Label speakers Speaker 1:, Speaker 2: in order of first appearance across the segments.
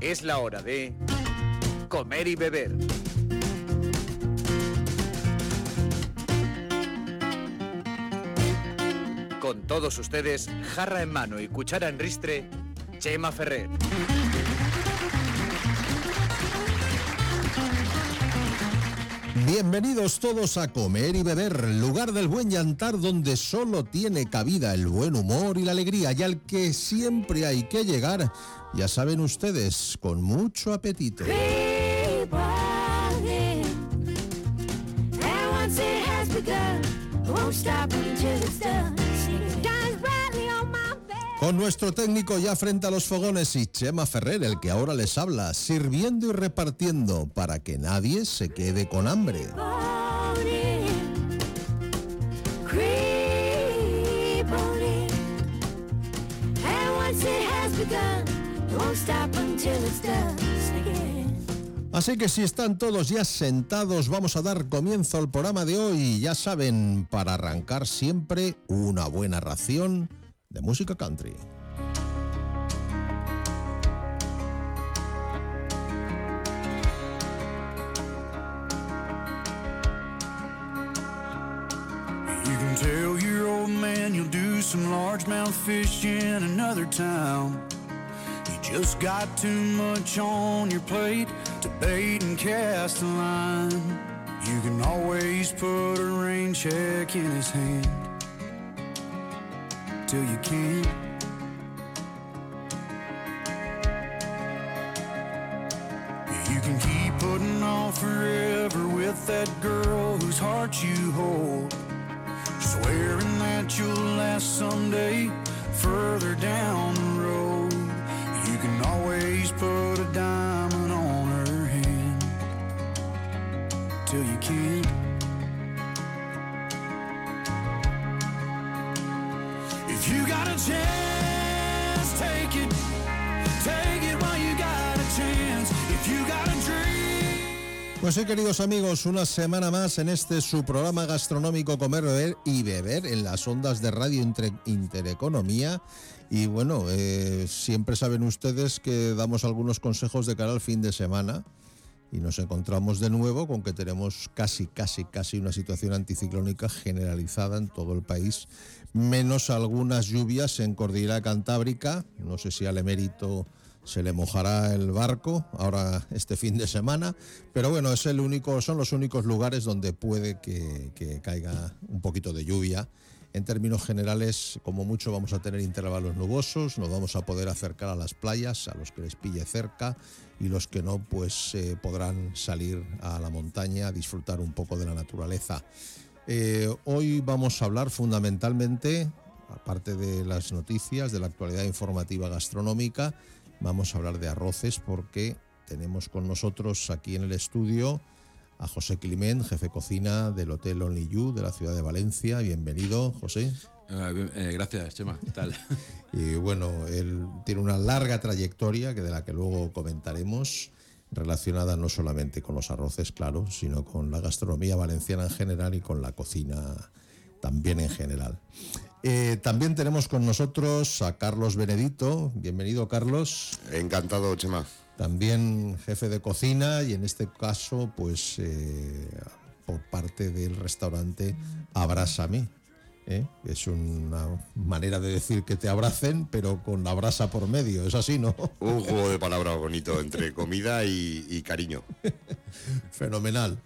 Speaker 1: Es la hora de comer y beber. Con todos ustedes, jarra en mano y cuchara en ristre, Chema Ferrer.
Speaker 2: Bienvenidos todos a Comer y Beber, lugar del buen llantar donde solo tiene cabida el buen humor y la alegría y al que siempre hay que llegar, ya saben ustedes, con mucho apetito. Con nuestro técnico ya frente a los fogones y Chema Ferrer, el que ahora les habla, sirviendo y repartiendo para que nadie se quede con hambre. Así que si están todos ya sentados, vamos a dar comienzo al programa de hoy. Ya saben, para arrancar siempre una buena ración de música country.
Speaker 3: You can tell your old man you'll do some largemouth fish in another town. Just got too much on your plate to bait and cast a line. You can always put a rain check in his hand till you can't. You can keep putting off forever with that girl whose heart you hold. Swearing that you'll last someday further down the road. You can always
Speaker 2: Pues sí, queridos amigos, una semana más en este su programa gastronómico Comer, Beber y Beber en las ondas de Radio Inter- Intereconomía. Y bueno, eh, siempre saben ustedes que damos algunos consejos de cara al fin de semana. Y nos encontramos de nuevo con que tenemos casi, casi, casi una situación anticiclónica generalizada en todo el país, menos algunas lluvias en Cordillera Cantábrica. No sé si al emérito se le mojará el barco ahora este fin de semana, pero bueno, es el único, son los únicos lugares donde puede que, caiga un poquito de lluvia. En términos generales, como mucho vamos a tener intervalos nubosos, nos vamos a poder acercar a las playas, a los que les pille cerca, y los que no, pues eh, podrán salir a la montaña a disfrutar un poco de la naturaleza. Eh, hoy vamos a hablar fundamentalmente, aparte de las noticias, de la actualidad informativa gastronómica, vamos a hablar de arroces porque tenemos con nosotros aquí en el estudio a José Climent, jefe cocina del Hotel Only You de la ciudad de Valencia. Bienvenido, José.
Speaker 4: Eh, bien, eh, gracias, Chema. ¿Qué tal?
Speaker 2: Y bueno, él tiene una larga trayectoria que de la que luego comentaremos, relacionada no solamente con los arroces, claro, sino con la gastronomía valenciana en general y con la cocina también en general. Eh, también tenemos con nosotros a Carlos Benedito. Bienvenido, Carlos.
Speaker 5: Encantado, Chema.
Speaker 2: También jefe de cocina y en este caso, pues eh, por parte del restaurante Abrásame. ¿eh? Es una manera de decir que te abracen, pero con la brasa por medio. Es así, ¿no?
Speaker 5: Un juego de palabras bonito entre comida y, y cariño.
Speaker 2: Fenomenal.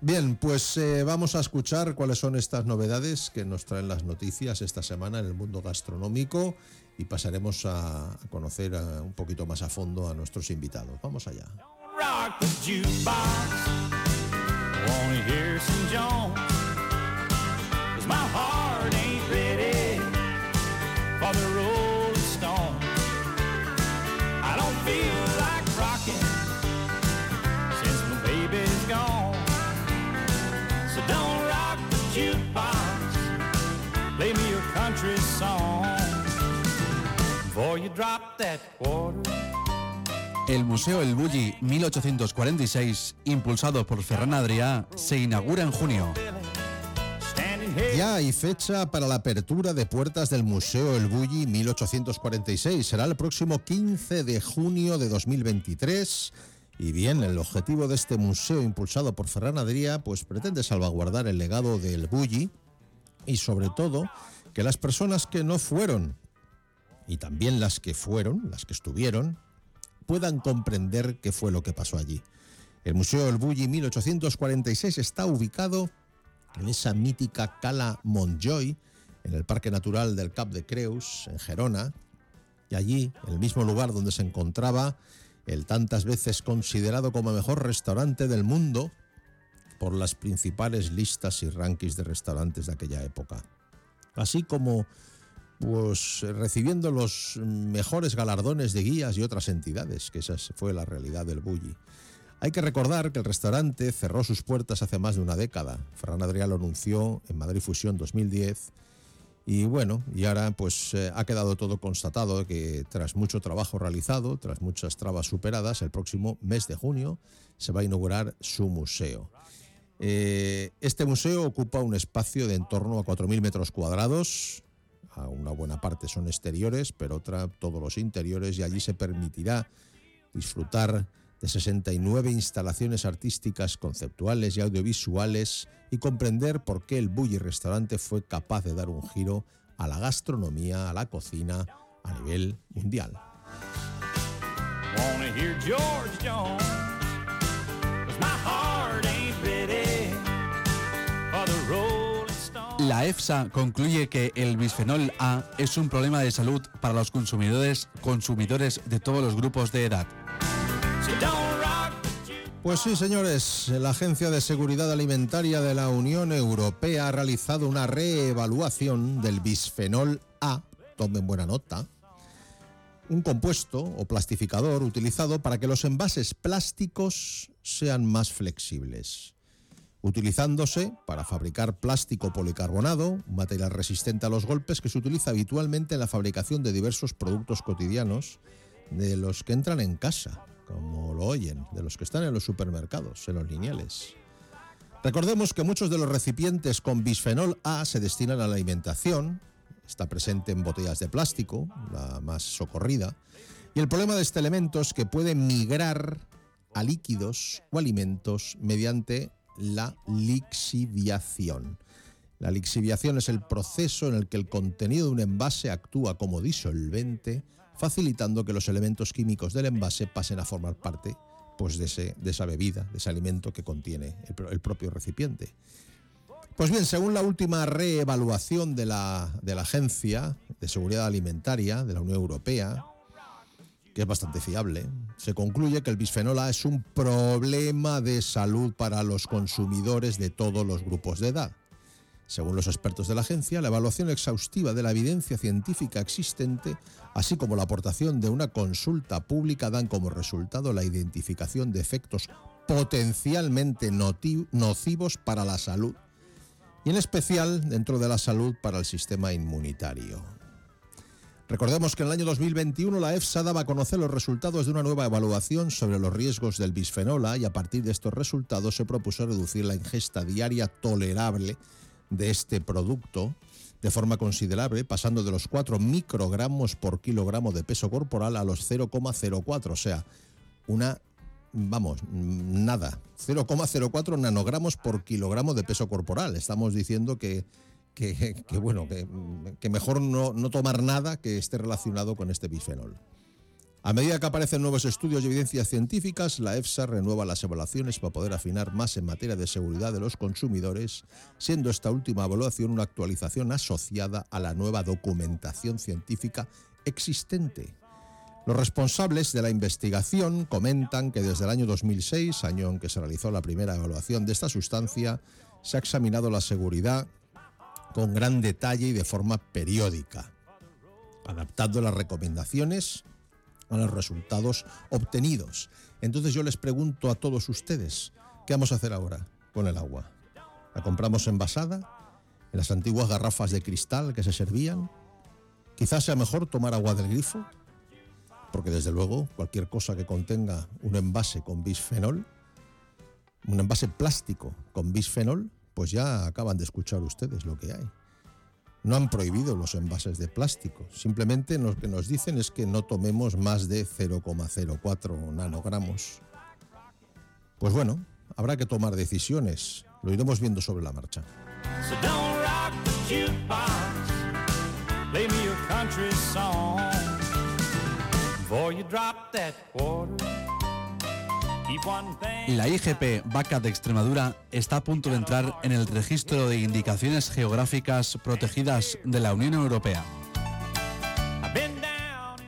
Speaker 2: Bien, pues eh, vamos a escuchar cuáles son estas novedades que nos traen las noticias esta semana en el mundo gastronómico y pasaremos a, conocer a- un poquito más a fondo a nuestros invitados. Vamos allá.
Speaker 4: El Museo El Bulli 1846, impulsado por Ferran Adrià, se inaugura en junio.
Speaker 2: Ya hay fecha para la apertura de puertas del Museo El Bulli 1846. Será el próximo 15 de junio de 2023. Y bien, el objetivo de este museo impulsado por Ferran Adrià pues pretende salvaguardar el legado del Bulli y sobre todo que las personas que no fueron y también las que fueron, las que estuvieron, puedan comprender qué fue lo que pasó allí. El Museo El Bulli 1846 está ubicado en esa mítica cala Montjoy, en el Parque Natural del Cap de Creus, en Gerona, y allí, el mismo lugar donde se encontraba el tantas veces considerado como mejor restaurante del mundo por las principales listas y rankings de restaurantes de aquella época. Así como pues recibiendo los mejores galardones de guías y otras entidades, que esa fue la realidad del Bulli. Hay que recordar que el restaurante cerró sus puertas hace más de una década. Ferran Adrià lo anunció en Madrid Fusión 2010 y bueno, y ahora pues eh, ha quedado todo constatado que tras mucho trabajo realizado, tras muchas trabas superadas, el próximo mes de junio se va a inaugurar su museo. Eh, este museo ocupa un espacio de en torno a 4.000 metros cuadrados, una buena parte son exteriores, pero otra todos los interiores y allí se permitirá disfrutar de 69 instalaciones artísticas, conceptuales y audiovisuales y comprender por qué el Bulli Restaurante fue capaz de dar un giro a la gastronomía, a la cocina a nivel mundial.
Speaker 4: La EFSA concluye que el bisfenol A es un problema de salud para los consumidores, consumidores de todos los grupos de edad.
Speaker 2: Pues sí, señores, la Agencia de Seguridad Alimentaria de la Unión Europea ha realizado una reevaluación del bisfenol A, tomen buena nota, un compuesto o plastificador utilizado para que los envases plásticos sean más flexibles, utilizándose para fabricar plástico policarbonado, material resistente a los golpes que se utiliza habitualmente en la fabricación de diversos productos cotidianos de los que entran en casa, como lo oyen, de los que están en los supermercados, en los lineales. Recordemos que muchos de los recipientes con bisfenol A se destinan a la alimentación, está presente en botellas de plástico, la más socorrida, y el problema de este elemento es que puede migrar a líquidos o alimentos mediante la lixiviación. La lixiviación es el proceso en el que el contenido de un envase actúa como disolvente, facilitando que los elementos químicos del envase pasen a formar parte pues, de, ese- de esa bebida, de ese alimento que contiene el, pro- el propio recipiente. Pues bien, según la última reevaluación de la, de la Agencia de Seguridad Alimentaria de la Unión Europea, que es bastante fiable, se concluye que el bisfenol A es un problema de salud para los consumidores de todos los grupos de edad. Según los expertos de la agencia, la evaluación exhaustiva de la evidencia científica existente, así como la aportación de una consulta pública, dan como resultado la identificación de efectos potencialmente nocivos para la salud, y en especial dentro de la salud para el sistema inmunitario. Recordemos que en el año 2021 la EFSA daba a conocer los resultados de una nueva evaluación sobre los riesgos del bisfenol y a partir de estos resultados se propuso reducir la ingesta diaria tolerable de este producto de forma considerable, pasando de los 4 microgramos por kilogramo de peso corporal a los 0,04, o sea, una, vamos, nada, 0,04 nanogramos por kilogramo de peso corporal. Estamos diciendo que, que, bueno, que, mejor no, no tomar nada que esté relacionado con este bisfenol. A medida que aparecen nuevos estudios y evidencias científicas, la EFSA renueva las evaluaciones para poder afinar más en materia de seguridad de los consumidores, siendo esta última evaluación una actualización asociada a la nueva documentación científica existente. Los responsables de la investigación comentan que desde el año 2006, año en que se realizó la primera evaluación de esta sustancia, se ha examinado la seguridad con gran detalle y de forma periódica, adaptando las recomendaciones a los resultados obtenidos. Entonces yo les pregunto a todos ustedes, ¿qué vamos a hacer ahora con el agua? ¿La compramos envasada? ¿En las antiguas garrafas de cristal que se servían? Quizás sea mejor tomar agua del grifo, porque desde luego cualquier cosa que contenga un envase con bisfenol, un envase plástico con bisfenol, pues ya acaban de escuchar ustedes lo que hay. No han prohibido los envases de plástico, simplemente lo que nos dicen es que no tomemos más de 0,04 nanogramos. Pues bueno, habrá que tomar decisiones, lo iremos viendo sobre la marcha.
Speaker 4: La IGP Vaca de Extremadura está a punto de entrar en el registro de indicaciones geográficas protegidas de la Unión Europea.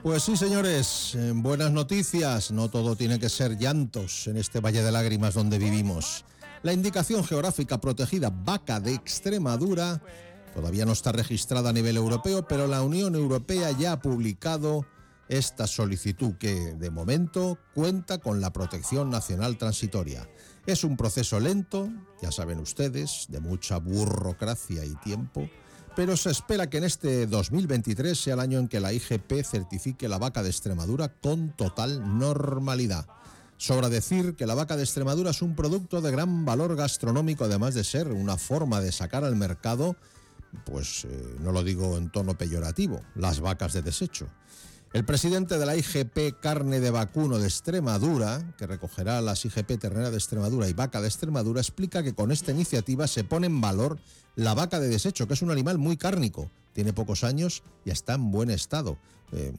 Speaker 2: Pues sí, señores, eh, buenas noticias. No todo tiene que ser llantos en este valle de lágrimas donde vivimos. La indicación geográfica protegida vaca de Extremadura todavía no está registrada a nivel europeo, pero la Unión Europea ya ha publicado esta solicitud que, de momento, cuenta con la protección nacional transitoria. Es un proceso lento, ya saben ustedes, de mucha burocracia y tiempo, pero se espera que en este 2023 sea el año en que la IGP certifique la vaca de Extremadura con total normalidad. Sobra decir que la vaca de Extremadura es un producto de gran valor gastronómico, además de ser una forma de sacar al mercado, pues eh, no lo digo en tono peyorativo, las vacas de desecho. El presidente de la IGP Carne de Vacuno de Extremadura, que recogerá las IGP Ternera de Extremadura y Vaca de Extremadura, explica que con esta iniciativa se pone en valor la vaca de desecho, que es un animal muy cárnico, tiene pocos años y está en buen estado. Eh,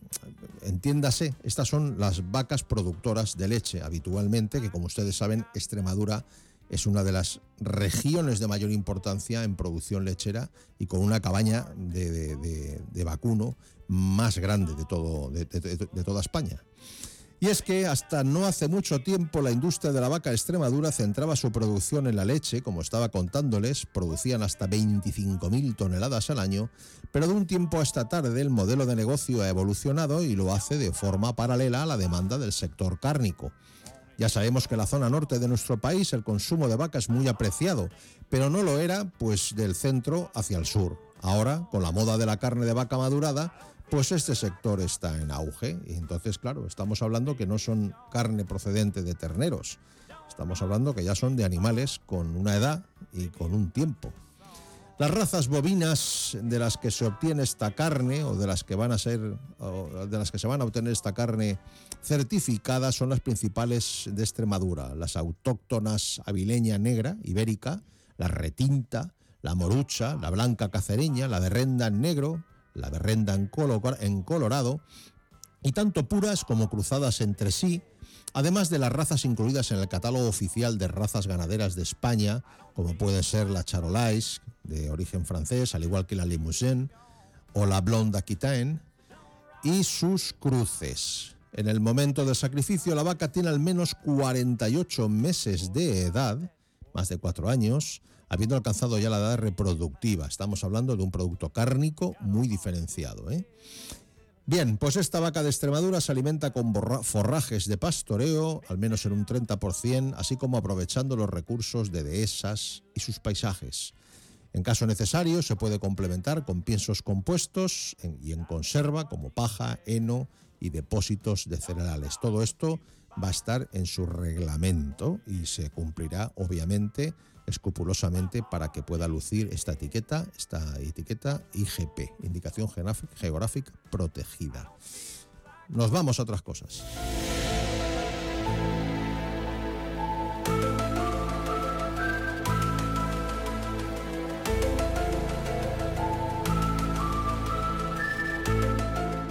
Speaker 2: entiéndase, estas son las vacas productoras de leche habitualmente, que como ustedes saben, Extremadura es una de las regiones de mayor importancia en producción lechera y con una cabaña de, vacuno más grande de, todo, de, toda España. Y es que hasta no hace mucho tiempo la industria de la vaca Extremadura centraba su producción en la leche, como estaba contándoles, producían hasta 25.000 toneladas al año, pero de un tiempo a esta tarde el modelo de negocio ha evolucionado y lo hace de forma paralela a la demanda del sector cárnico. Ya sabemos que en la zona norte de nuestro país el consumo de vaca es muy apreciado, pero no lo era pues del centro hacia el sur. Ahora, con la moda de la carne de vaca madurada, pues este sector está en auge y entonces, claro, estamos hablando que no son carne procedente de terneros. Estamos hablando que ya son de animales con una edad y con un tiempo. Las razas bovinas de las que se obtiene esta carne o de las que van a ser de las que se van a obtener esta carne certificada son las principales de Extremadura, las autóctonas avileña negra, ibérica, la retinta, la morucha, la blanca cacereña, la berrenda en negro, la berrenda en, colo- en colorado y tanto puras como cruzadas entre sí, además de las razas incluidas en el catálogo oficial de razas ganaderas de España, como puede ser la Charolais, de origen francés, al igual que la Limousin, o la Blonde Aquitaine, y sus cruces. En el momento del sacrificio, la vaca tiene al menos 48 meses de edad, más de cuatro años, habiendo alcanzado ya la edad reproductiva. Estamos hablando de un producto cárnico muy diferenciado. ¿eh? Bien, pues esta vaca de Extremadura se alimenta con forrajes de pastoreo, al menos en un 30%, así como aprovechando los recursos de dehesas y sus paisajes. En caso necesario, se puede complementar con piensos compuestos y en conserva, como paja, heno y depósitos de cereales. Todo esto va a estar en su reglamento y se cumplirá, obviamente, escrupulosamente para que pueda lucir esta etiqueta, esta etiqueta IGP, Indicación Geográfica Protegida. Nos vamos a otras cosas.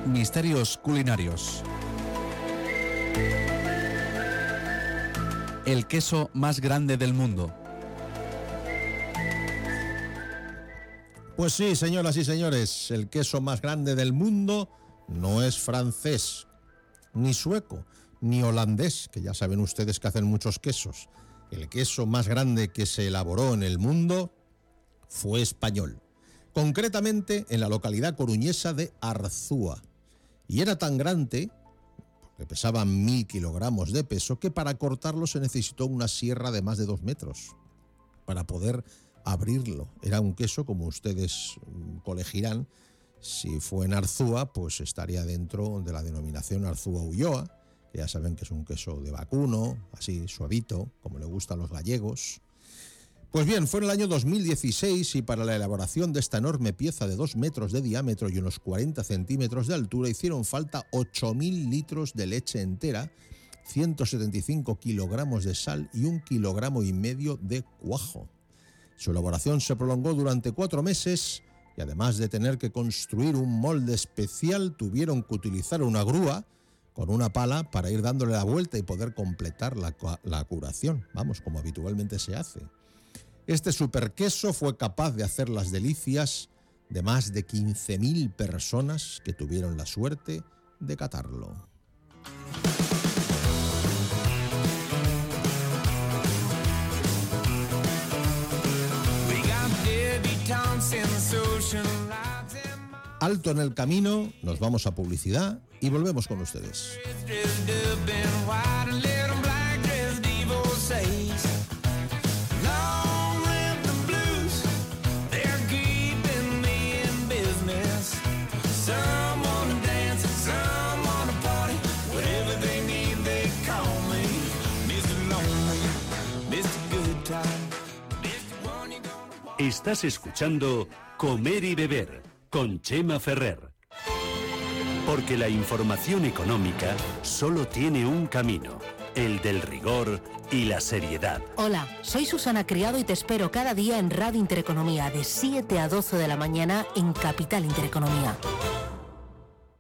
Speaker 4: Misterios culinarios. El queso más grande del mundo.
Speaker 2: Pues sí, señoras y señores, el queso más grande del mundo no es francés, ni sueco, ni holandés, que ya saben ustedes que hacen muchos quesos. El queso más grande que se elaboró en el mundo fue español, concretamente en la localidad coruñesa de Arzúa. Y era tan grande, pesaba mil kilogramos de peso, que para cortarlo se necesitó una sierra de más de dos metros para poder abrirlo. Era un queso, como ustedes mm, colegirán, si fue en Arzúa, pues estaría dentro de la denominación Arzúa Ulloa, que ya saben que es un queso de vacuno, así suavito, como le gusta a los gallegos. Pues bien, fue en el año 2016 y para la elaboración de esta enorme pieza de 2 metros de diámetro y unos 40 centímetros de altura hicieron falta 8.000 litros de leche entera, 175 kilogramos de sal y un kilogramo y medio de cuajo. Su elaboración se prolongó durante cuatro meses y además de tener que construir un molde especial, tuvieron que utilizar una grúa con una pala para ir dándole la vuelta y poder completar la, la curación, vamos, como habitualmente se hace. Este superqueso fue capaz de hacer las delicias de más de 15.000 personas que tuvieron la suerte de catarlo. Alto en el camino, nos vamos a publicidad y volvemos con ustedes.
Speaker 6: Estás escuchando Comer y Beber con Chema Ferrer. Porque la información económica solo tiene un camino, el del rigor y la seriedad.
Speaker 7: Hola, soy Susana Criado y te espero cada día en Radio Intereconomía de 7 a 12 de la mañana en Capital Intereconomía.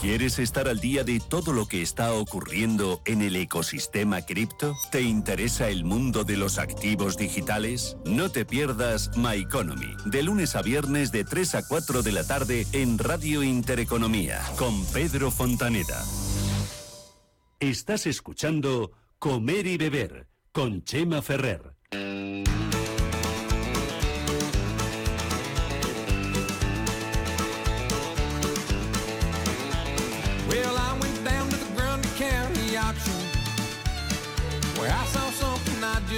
Speaker 6: ¿Quieres estar al día de todo lo que está ocurriendo en el ecosistema cripto? ¿Te interesa el mundo de los activos digitales? No te pierdas My Economy, de lunes a viernes de 3 a 4 de la tarde en Radio Intereconomía, con Pedro Fontaneda. Estás escuchando Comer y Beber, con Chema Ferrer.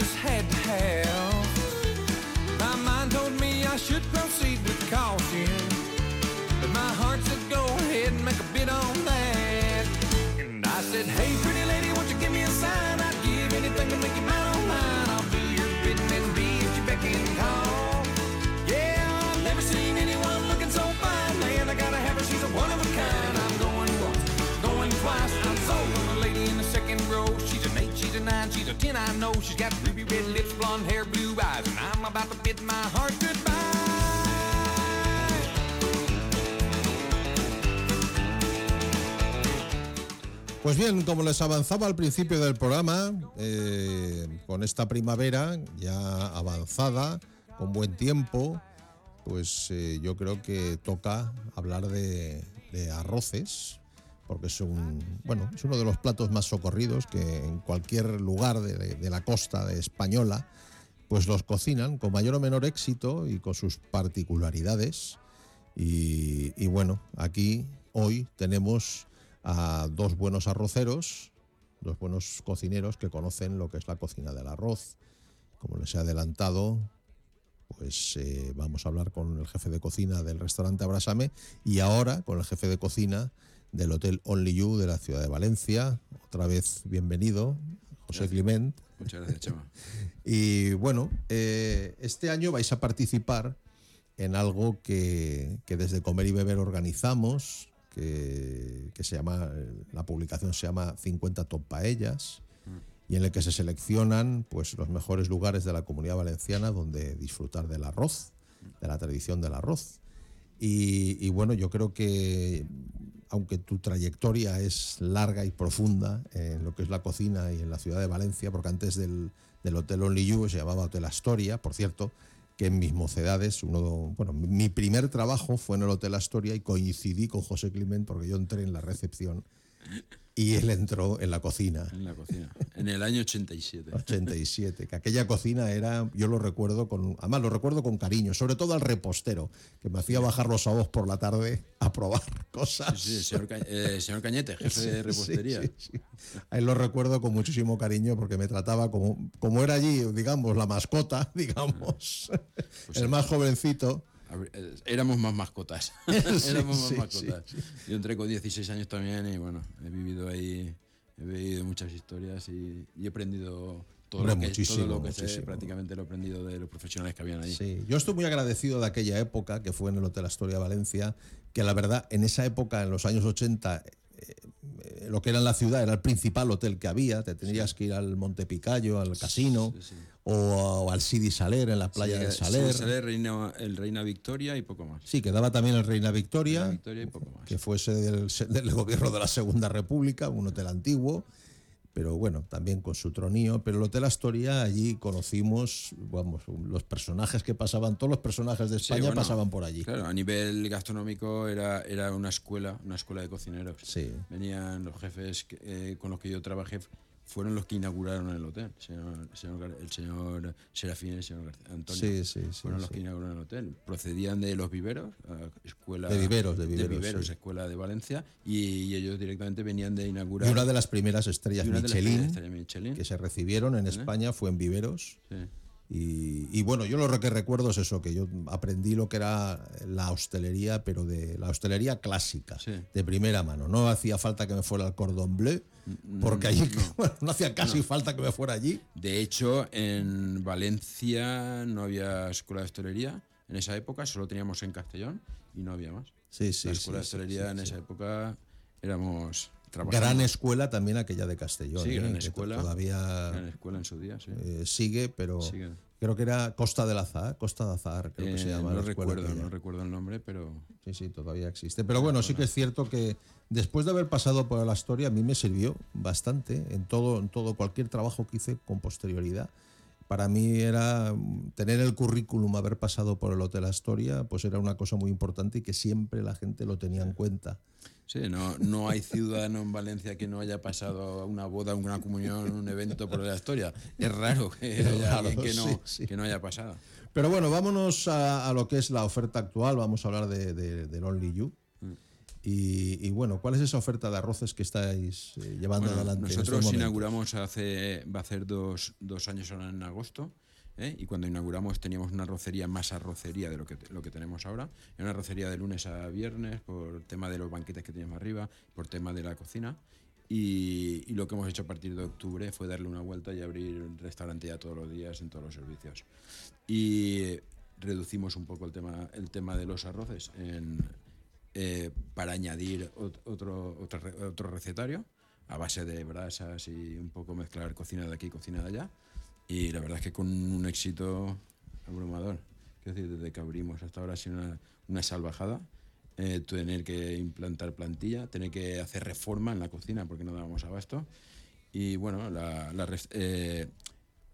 Speaker 8: Just had to have. My mind told me I should proceed with caution, she's a ten. I know she's got ruby red lips, blonde hair, blue eyes, and I'm about to bid my heart goodbye.
Speaker 2: Pues bien, como les avanzaba al principio del programa, eh, con esta primavera ya avanzada, con buen tiempo, pues eh, yo creo que toca hablar de arroces, porque es un bueno es uno de los platos más socorridos que en cualquier lugar de, de la costa de española pues los cocinan con mayor o menor éxito y con sus particularidades. Y, y bueno aquí hoy tenemos a dos buenos arroceros dos buenos cocineros que conocen lo que es la cocina del arroz. Como les he adelantado pues eh, vamos a hablar con el jefe de cocina del restaurante Abrasame y ahora con el jefe de cocina del Hotel Only You de la ciudad de Valencia. Otra vez bienvenido, José Clement.
Speaker 9: Muchas gracias, Chema.
Speaker 2: Y bueno, eh, este año vais a participar en algo que, que desde Comer y Beber organizamos, que, que se llama, la publicación se llama 50 Top Paellas y en el que se seleccionan pues, los mejores lugares de la comunidad valenciana donde disfrutar del arroz, de la tradición del arroz. Y, y bueno, yo creo que aunque tu trayectoria es larga y profunda en lo que es la cocina y en la ciudad de Valencia, porque antes del, del Hotel Only You se llamaba Hotel Astoria, por cierto, que en mis mocedades, uno, bueno, mi primer trabajo fue en el Hotel Astoria y coincidí con José Climent porque yo entré en la recepción y él entró en la cocina.
Speaker 9: En la cocina, en el año 87.
Speaker 2: 87, que aquella cocina era, yo lo recuerdo con, además lo recuerdo con cariño, sobre todo al repostero, que me hacía bajar los sábados por la tarde a probar cosas.
Speaker 9: Sí, sí, señor, eh, señor Cañete, jefe de
Speaker 2: Sí,
Speaker 9: repostería.
Speaker 2: sí, sí. A él lo recuerdo con muchísimo cariño porque me trataba como, como era allí, digamos, la mascota, digamos,
Speaker 9: Pues
Speaker 2: el más jovencito.
Speaker 9: Eh, Éramos más mascotas.
Speaker 2: Sí,
Speaker 9: Éramos más
Speaker 2: sí,
Speaker 9: mascotas. Yo entré con 16 años también y bueno, he vivido ahí, he vivido muchas historias y, y he aprendido todo
Speaker 2: Hombre,
Speaker 9: lo que,
Speaker 2: muchísimo,
Speaker 9: todo lo que sé,
Speaker 2: muchísimo.
Speaker 9: prácticamente lo he aprendido de los profesionales que habían ahí.
Speaker 2: Sí, yo estoy muy agradecido de aquella época, que fue en el Hotel Astoria Valencia, que la verdad, en esa época, en los años 80, eh, eh, lo que era en la ciudad era el principal hotel que había, te tenías que ir al Monte Picayo, al casino,
Speaker 9: sí.
Speaker 2: O, o al Sidi Saler, en la playa
Speaker 9: Sí,
Speaker 2: de
Speaker 9: sí,
Speaker 2: Saler.
Speaker 9: Saler, Reina, el Reina Victoria y poco más.
Speaker 2: Sí, quedaba también el Reina Victoria,
Speaker 9: Reina Victoria y poco más.
Speaker 2: que fuese del, del gobierno de la Segunda República, un hotel antiguo, pero bueno, también con su tronío. Pero el Hotel Astoria, allí conocimos, vamos, los personajes que pasaban, todos los personajes de
Speaker 9: Sí,
Speaker 2: España
Speaker 9: bueno,
Speaker 2: pasaban por allí.
Speaker 9: Claro, a nivel gastronómico era, era una escuela, una escuela de cocineros.
Speaker 2: Sí.
Speaker 9: Venían los jefes eh, con los que yo trabajé, fueron los que inauguraron el hotel. El señor, el señor, el señor Serafín y el señor Antonio.
Speaker 2: Sí, sí, sí,
Speaker 9: Fueron los que inauguraron el hotel. Procedían de los viveros, escuela.
Speaker 2: De Viveros, de Viveros, sí.
Speaker 9: escuela de Valencia, y, y ellos directamente venían de inaugurar.
Speaker 2: Y una de las primeras estrellas
Speaker 9: de las
Speaker 2: Michelin
Speaker 9: primeras estrellas Michelin.
Speaker 2: que se recibieron en España fue en Viveros.
Speaker 9: Sí.
Speaker 2: Y, y bueno, yo lo que recuerdo es eso, que yo aprendí lo que era la hostelería, pero de la hostelería clásica,
Speaker 9: Sí.
Speaker 2: de primera mano. No hacía falta que me fuera al cordón bleu,
Speaker 9: Mm,
Speaker 2: porque allí bueno, no hacía casi falta que me fuera allí.
Speaker 9: De hecho, en Valencia no había escuela de hostelería en esa época, solo teníamos en Castellón y no había más.
Speaker 2: Sí, sí,
Speaker 9: la
Speaker 2: sí,
Speaker 9: escuela de hostelería
Speaker 2: sí,
Speaker 9: en esa época éramos trabajando.
Speaker 2: Gran escuela también aquella de Castellón.
Speaker 9: Sí,
Speaker 2: ¿eh?
Speaker 9: gran escuela.
Speaker 2: Todavía
Speaker 9: Gran escuela en su día, sí.
Speaker 2: eh, sigue, pero
Speaker 9: Sigue.
Speaker 2: creo que era Costa del Azar, Costa de Azar, creo que se
Speaker 9: Eh,
Speaker 2: llama.
Speaker 9: no recuerdo,
Speaker 2: aquella.
Speaker 9: no recuerdo el nombre, pero
Speaker 2: Sí, sí, todavía existe. Pero bueno, sí que es cierto que después de haber pasado por la historia, a mí me sirvió bastante en todo, en todo cualquier trabajo que hice con posterioridad. Para mí era mm, tener el currículum, haber pasado por el Hotel Astoria, pues era una cosa muy importante y que siempre la gente lo tenía en cuenta.
Speaker 9: Sí, no, no hay ciudadano en Valencia que no haya pasado una boda, una comunión, un evento por la historia. Es raro que
Speaker 2: Es
Speaker 9: haya
Speaker 2: raro,
Speaker 9: alguien que no,
Speaker 2: sí, sí.
Speaker 9: que no haya pasado.
Speaker 2: Pero bueno, vámonos a, a lo que es la oferta actual. Vamos a hablar de, de- del Only You.
Speaker 9: Mm.
Speaker 2: Y, y bueno, ¿cuál es esa oferta de arroces que estáis eh, llevando
Speaker 9: Bueno,
Speaker 2: adelante? en
Speaker 9: nosotros
Speaker 2: momentos?
Speaker 9: inauguramos hace, va a hacer dos, dos años ahora en agosto. ¿Eh? Y cuando inauguramos teníamos una arrocería más arrocería de lo que, lo que tenemos ahora. Era una arrocería de lunes a viernes por tema de los banquetes que teníamos arriba, por tema de la cocina. Y, y lo que hemos hecho a partir de octubre fue darle una vuelta y abrir el restaurante ya todos los días en todos los servicios. Y reducimos un poco el tema, el tema de los arroces en, eh, para añadir ot- otro, otro, otro recetario a base de brasas y un poco mezclar cocina de aquí y cocina de allá. Y la verdad es que con un éxito abrumador. Quiero decir, desde que abrimos hasta ahora ha sido una, una salvajada. Eh, tener que implantar plantilla, tener que hacer reforma en la cocina porque no dábamos abasto. Y bueno, la, la res- eh,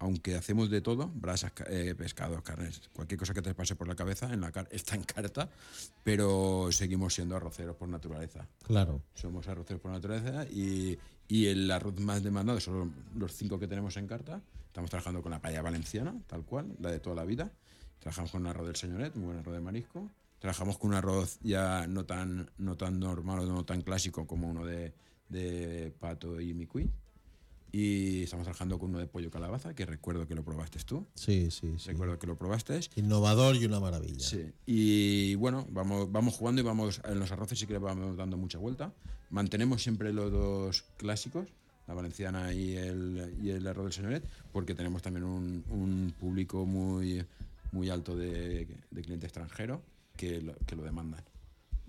Speaker 9: aunque hacemos de todo, brasas, eh, pescados, carnes, cualquier cosa que te pase por la cabeza en la car- está en carta, pero seguimos siendo arroceros por naturaleza.
Speaker 2: Claro.
Speaker 9: Somos arroceros por naturaleza y, y el arroz más demandado son los cinco que tenemos en carta. Estamos trabajando con la paella valenciana, tal cual, la de toda la vida. Trabajamos con un arroz del señoret, un buen arroz de marisco. Trabajamos con un arroz ya no tan, no tan normal o no tan clásico como uno de, de pato y micuí. Y estamos trabajando con uno de pollo calabaza, que recuerdo que lo probaste tú.
Speaker 2: Sí, sí, sí.
Speaker 9: Recuerdo que lo probaste.
Speaker 2: Innovador y una maravilla.
Speaker 9: Sí, y bueno, vamos, vamos jugando y vamos en los arroces sí que le vamos dando mucha vuelta. Mantenemos siempre los dos clásicos, la valenciana y el, y el arroz del señoret, porque tenemos también un, un público muy, muy alto de, de cliente extranjero que lo, que lo demandan.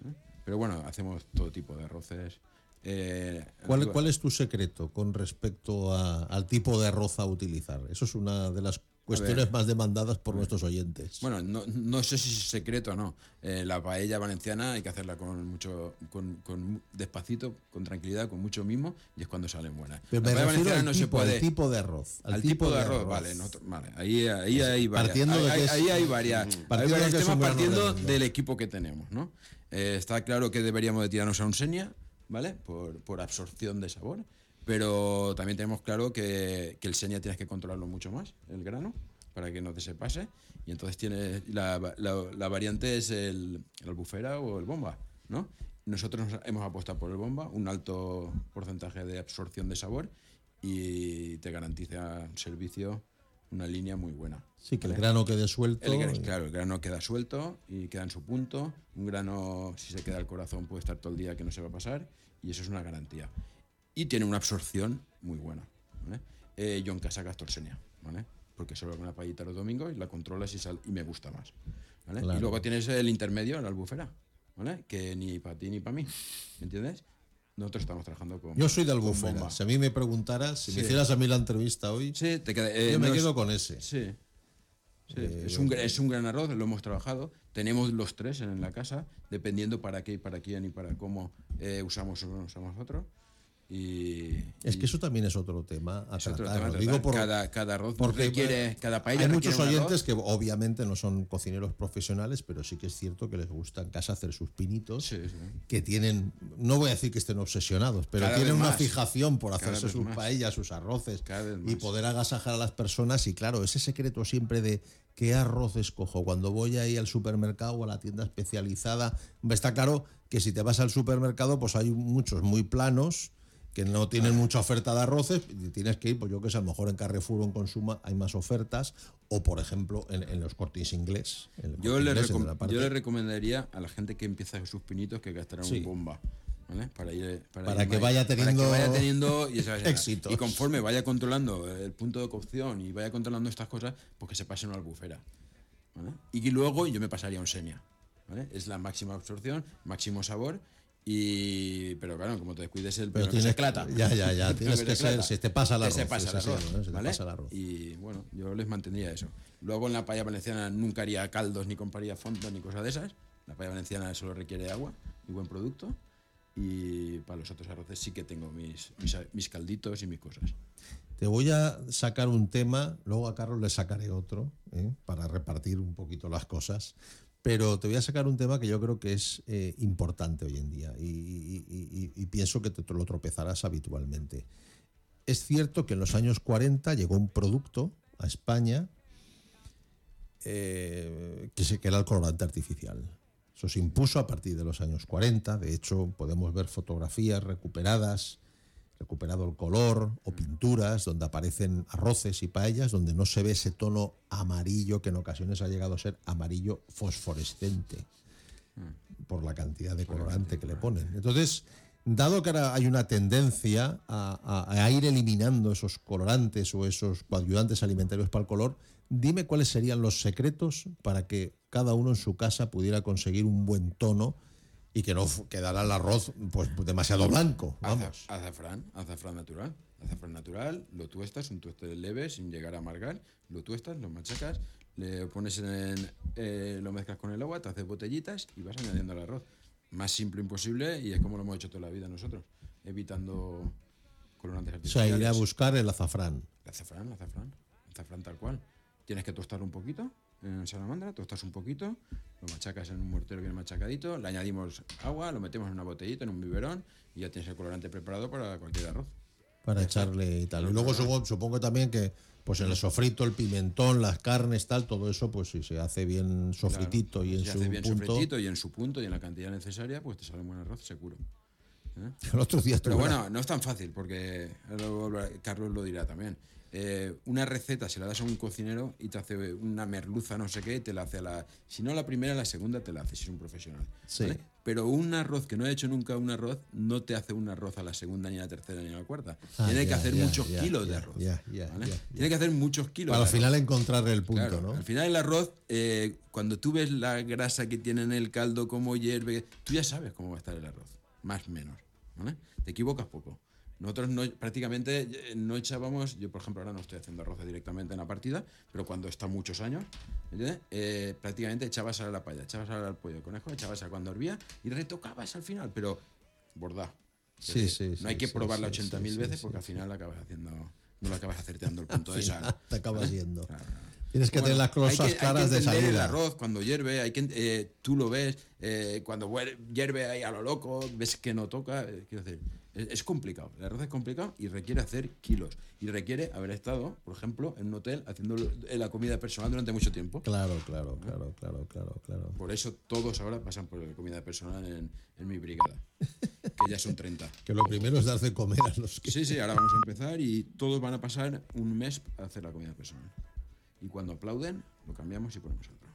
Speaker 9: ¿eh? Pero bueno, hacemos todo tipo de arroces. Eh,
Speaker 2: ¿Cuál, cuál es tu secreto con respecto a- al tipo de arroz a utilizar? Eso es una de las cuestiones más demandadas por nuestros oyentes.
Speaker 9: Bueno, no, no sé si es secreto o no. Eh, la paella valenciana hay que hacerla con mucho, con, con despacito, con tranquilidad, con mucho mimo, y es cuando salen buenas.
Speaker 2: Pero
Speaker 9: la
Speaker 2: me
Speaker 9: paella
Speaker 2: refiero al
Speaker 9: no
Speaker 2: tipo,
Speaker 9: se puede.
Speaker 2: al tipo de arroz.
Speaker 9: al tipo de arroz, vale, no- vale. Ahí, ahí hay varias.
Speaker 2: Partiendo de
Speaker 9: ahí,
Speaker 2: que
Speaker 9: ahí-
Speaker 2: es-
Speaker 9: ahí hay varias. hay
Speaker 2: partiendo que es
Speaker 9: temas partiendo del equipo que tenemos, ¿no? Eh, está claro que deberíamos de tirarnos a un senia, ¿vale? Por, por absorción de sabor. Pero también tenemos claro que, que el seña tienes que controlarlo mucho más, el grano, para que no te se pase. Y entonces tiene la, la- la variante es el, el albufera o el bomba, ¿no? Nosotros nos hemos apostado por el bomba, un alto porcentaje de absorción de sabor y te garantiza un servicio, una línea muy buena.
Speaker 2: Sí, que el grano quede suelto.
Speaker 9: El claro, el grano queda suelto y queda en su punto. Un grano, si se queda al corazón, puede estar todo el día que no se va a pasar y eso es una garantía. Y tiene una absorción muy buena. ¿vale? Eh, yo en casa gasto Arsenia, ¿vale? Porque solo hago una paellita los domingos y la controlas y, sal- y me gusta más. ¿vale?
Speaker 2: Claro.
Speaker 9: Y luego tienes el intermedio, la albufera, ¿vale? Que ni para ti ni para mí, ¿me entiendes? Nosotros estamos trabajando con.
Speaker 2: Yo soy de albufera. Si a mí me preguntaras, si
Speaker 9: Sí.
Speaker 2: me hicieras a mí la entrevista hoy,
Speaker 9: Sí, te queda- eh,
Speaker 2: yo me
Speaker 9: no es-
Speaker 2: quedo con ese.
Speaker 9: Sí. Sí,
Speaker 2: Eh,
Speaker 9: es, un, es un gran arroz, lo hemos trabajado. Tenemos los tres en la casa, dependiendo para qué y para quién y para cómo eh, usamos unos a nosotros. Y,
Speaker 2: Es que eso también es otro tema a
Speaker 9: otro
Speaker 2: tratar.
Speaker 9: tema
Speaker 2: digo por,
Speaker 9: cada, cada arroz
Speaker 2: porque
Speaker 9: requiere, cada paella
Speaker 2: hay muchos oyentes que obviamente no son cocineros profesionales, pero sí que es cierto que les gusta en casa hacer sus pinitos,
Speaker 9: Sí, sí.
Speaker 2: que tienen, no voy a decir que estén obsesionados, pero
Speaker 9: Cada
Speaker 2: tienen una
Speaker 9: más.
Speaker 2: fijación por hacerse sus
Speaker 9: más.
Speaker 2: paellas, sus arroces y poder agasajar a las personas. Y claro, ese secreto siempre de qué arroz escojo cuando voy ahí al supermercado o a la tienda especializada. Está claro que si te vas al supermercado, pues hay muchos muy planos que no tienen mucha oferta de arroces y tienes que ir, pues yo que sé, a lo mejor en Carrefour o en Consuma hay más ofertas o por ejemplo en, en los cortes inglés. en
Speaker 9: Yo le,
Speaker 2: Inglés, en
Speaker 9: yo le recomendaría a la gente que empieza sus pinitos que gastaran
Speaker 2: Sí.
Speaker 9: un bomba. ¿vale? Para, ir-
Speaker 2: Para
Speaker 9: ir
Speaker 2: que
Speaker 9: ma-
Speaker 2: vaya
Speaker 9: para que
Speaker 2: teniendo
Speaker 9: vaya teniendo y,
Speaker 2: éxitos.
Speaker 9: y conforme vaya controlando el punto de cocción y vaya controlando estas cosas, pues que se pase a una albufera. ¿vale? Y luego yo me pasaría a un senia. ¿vale? Es la máxima absorción, máximo sabor. Y, pero claro, como te descuides el
Speaker 2: Pero tienes-
Speaker 9: clata.
Speaker 2: ya, ya, ya, tienes que
Speaker 9: se
Speaker 2: ser- se te pasa el
Speaker 9: Que se pasa el arroz,
Speaker 2: ¿no? Se te
Speaker 9: ¿vale?
Speaker 2: pasa el arroz.
Speaker 9: Y bueno, yo les mantendría eso. Luego en la paella valenciana nunca haría caldos, ni compraría fondos, ni cosas de esas. La paella valenciana solo requiere agua y buen producto. Y para los otros arroces sí que tengo mis, mis, mis calditos y mis cosas.
Speaker 2: Te voy a sacar un tema, luego a Carlos le sacaré otro, ¿eh? para repartir un poquito las cosas, pero te voy a sacar un tema que yo creo que es eh, importante hoy en día y, pienso que te lo tropezarás habitualmente. Es cierto que en los años 40 llegó un producto a España eh, que, que era el colorante artificial. Eso se impuso a partir de los años 40. De hecho, podemos ver fotografías recuperadas, recuperado el color, o pinturas donde aparecen arroces y paellas, donde no se ve ese tono amarillo que en ocasiones ha llegado a ser amarillo fosforescente por la cantidad de colorante que le ponen. Entonces, dado que ahora hay una tendencia a, a- a ir eliminando esos colorantes o esos coadyuvantes alimentarios para el color, dime cuáles serían los secretos para que cada uno en su casa pudiera conseguir un buen tono y que no quedara el arroz pues demasiado blanco. Vamos.
Speaker 9: azafrán, azafrán natural. Azafrán natural, lo tuestas, un tueste leve, sin llegar a amargar. Lo tuestas, lo machacas, le pones en. eh, lo mezclas con el agua, te haces botellitas y vas añadiendo el arroz. Más simple imposible y es como lo hemos hecho toda la vida nosotros, evitando colorantes
Speaker 2: O sea,
Speaker 9: artificiales.
Speaker 2: ir a buscar el azafrán.
Speaker 9: El azafrán, el azafrán. el Azafrán tal cual. Tienes que tostar un poquito en salamandra, tostas un poquito, lo machacas en un mortero bien machacadito, le añadimos agua, lo metemos en una botellita, en un biberón y ya tienes el colorante preparado para cualquier arroz.
Speaker 2: para echarle y tal. Y luego supongo, supongo también que pues el sofrito, el pimentón, las carnes, tal, todo eso, pues si se hace bien sofritito y en su
Speaker 9: hace bien
Speaker 2: punto.
Speaker 9: sofritito y en su punto y en la cantidad necesaria, pues te sale un buen arroz seguro. ¿eh?
Speaker 2: El otro día
Speaker 9: Pero bueno, no es tan fácil porque Carlos lo dirá también. Eh, una receta se la das a un cocinero y te hace una merluza, no sé qué, te la hace a la. Si no la primera, la segunda te la hace si es un profesional.
Speaker 2: Sí.
Speaker 9: ¿vale? Pero un arroz que no ha hecho nunca un arroz, no te hace un arroz a la segunda, ni a la tercera, ni a la cuarta.
Speaker 2: Ah,
Speaker 9: Tiene que hacer muchos kilos de arroz. Tiene que hacer muchos kilos
Speaker 2: para al final encontrar el punto,
Speaker 9: Claro,
Speaker 2: ¿no?
Speaker 9: Al final el arroz, eh, cuando tú ves la grasa que tiene en el caldo, cómo hierve, tú ya sabes cómo va a estar el arroz, más o menos. ¿vale? Te equivocas poco. Nosotros no, prácticamente eh, no echábamos, yo por ejemplo ahora no estoy haciendo arroz directamente en la partida, pero cuando está muchos años. Eh, prácticamente echabas a la paya, echabas al pollo de conejo, echabas a cuando hervía y retocabas al final, pero bordá.
Speaker 2: Sí,
Speaker 9: decir,
Speaker 2: sí,
Speaker 9: No hay
Speaker 2: sí,
Speaker 9: que probarla
Speaker 2: sí,
Speaker 9: 80.000
Speaker 2: sí,
Speaker 9: veces porque al final la acabas haciendo, no la acabas acerteando el punto de sal.
Speaker 2: Te acabas yendo.
Speaker 9: Claro.
Speaker 2: Tienes que tener las cosas claras
Speaker 9: hay que
Speaker 2: de salida.
Speaker 9: El arroz cuando hierve, hay que, eh, tú lo ves, eh, cuando hierve ahí a lo loco, ves que no toca. eh, quiero decir, es, complicado. El arroz es complicado y requiere hacer kilos. Y requiere haber estado, por ejemplo, en un hotel haciendo lo- la comida personal durante mucho tiempo.
Speaker 2: Claro, claro, claro, claro, claro, claro.
Speaker 9: Por eso todos ahora pasan por la comida personal en, en mi brigada, que ya son 30.
Speaker 2: Que lo primero es darse de comer a los que...
Speaker 9: Sí, sí, ahora vamos a empezar y todos van a pasar un mes a hacer la comida personal. Y cuando aplauden, lo cambiamos y ponemos otro.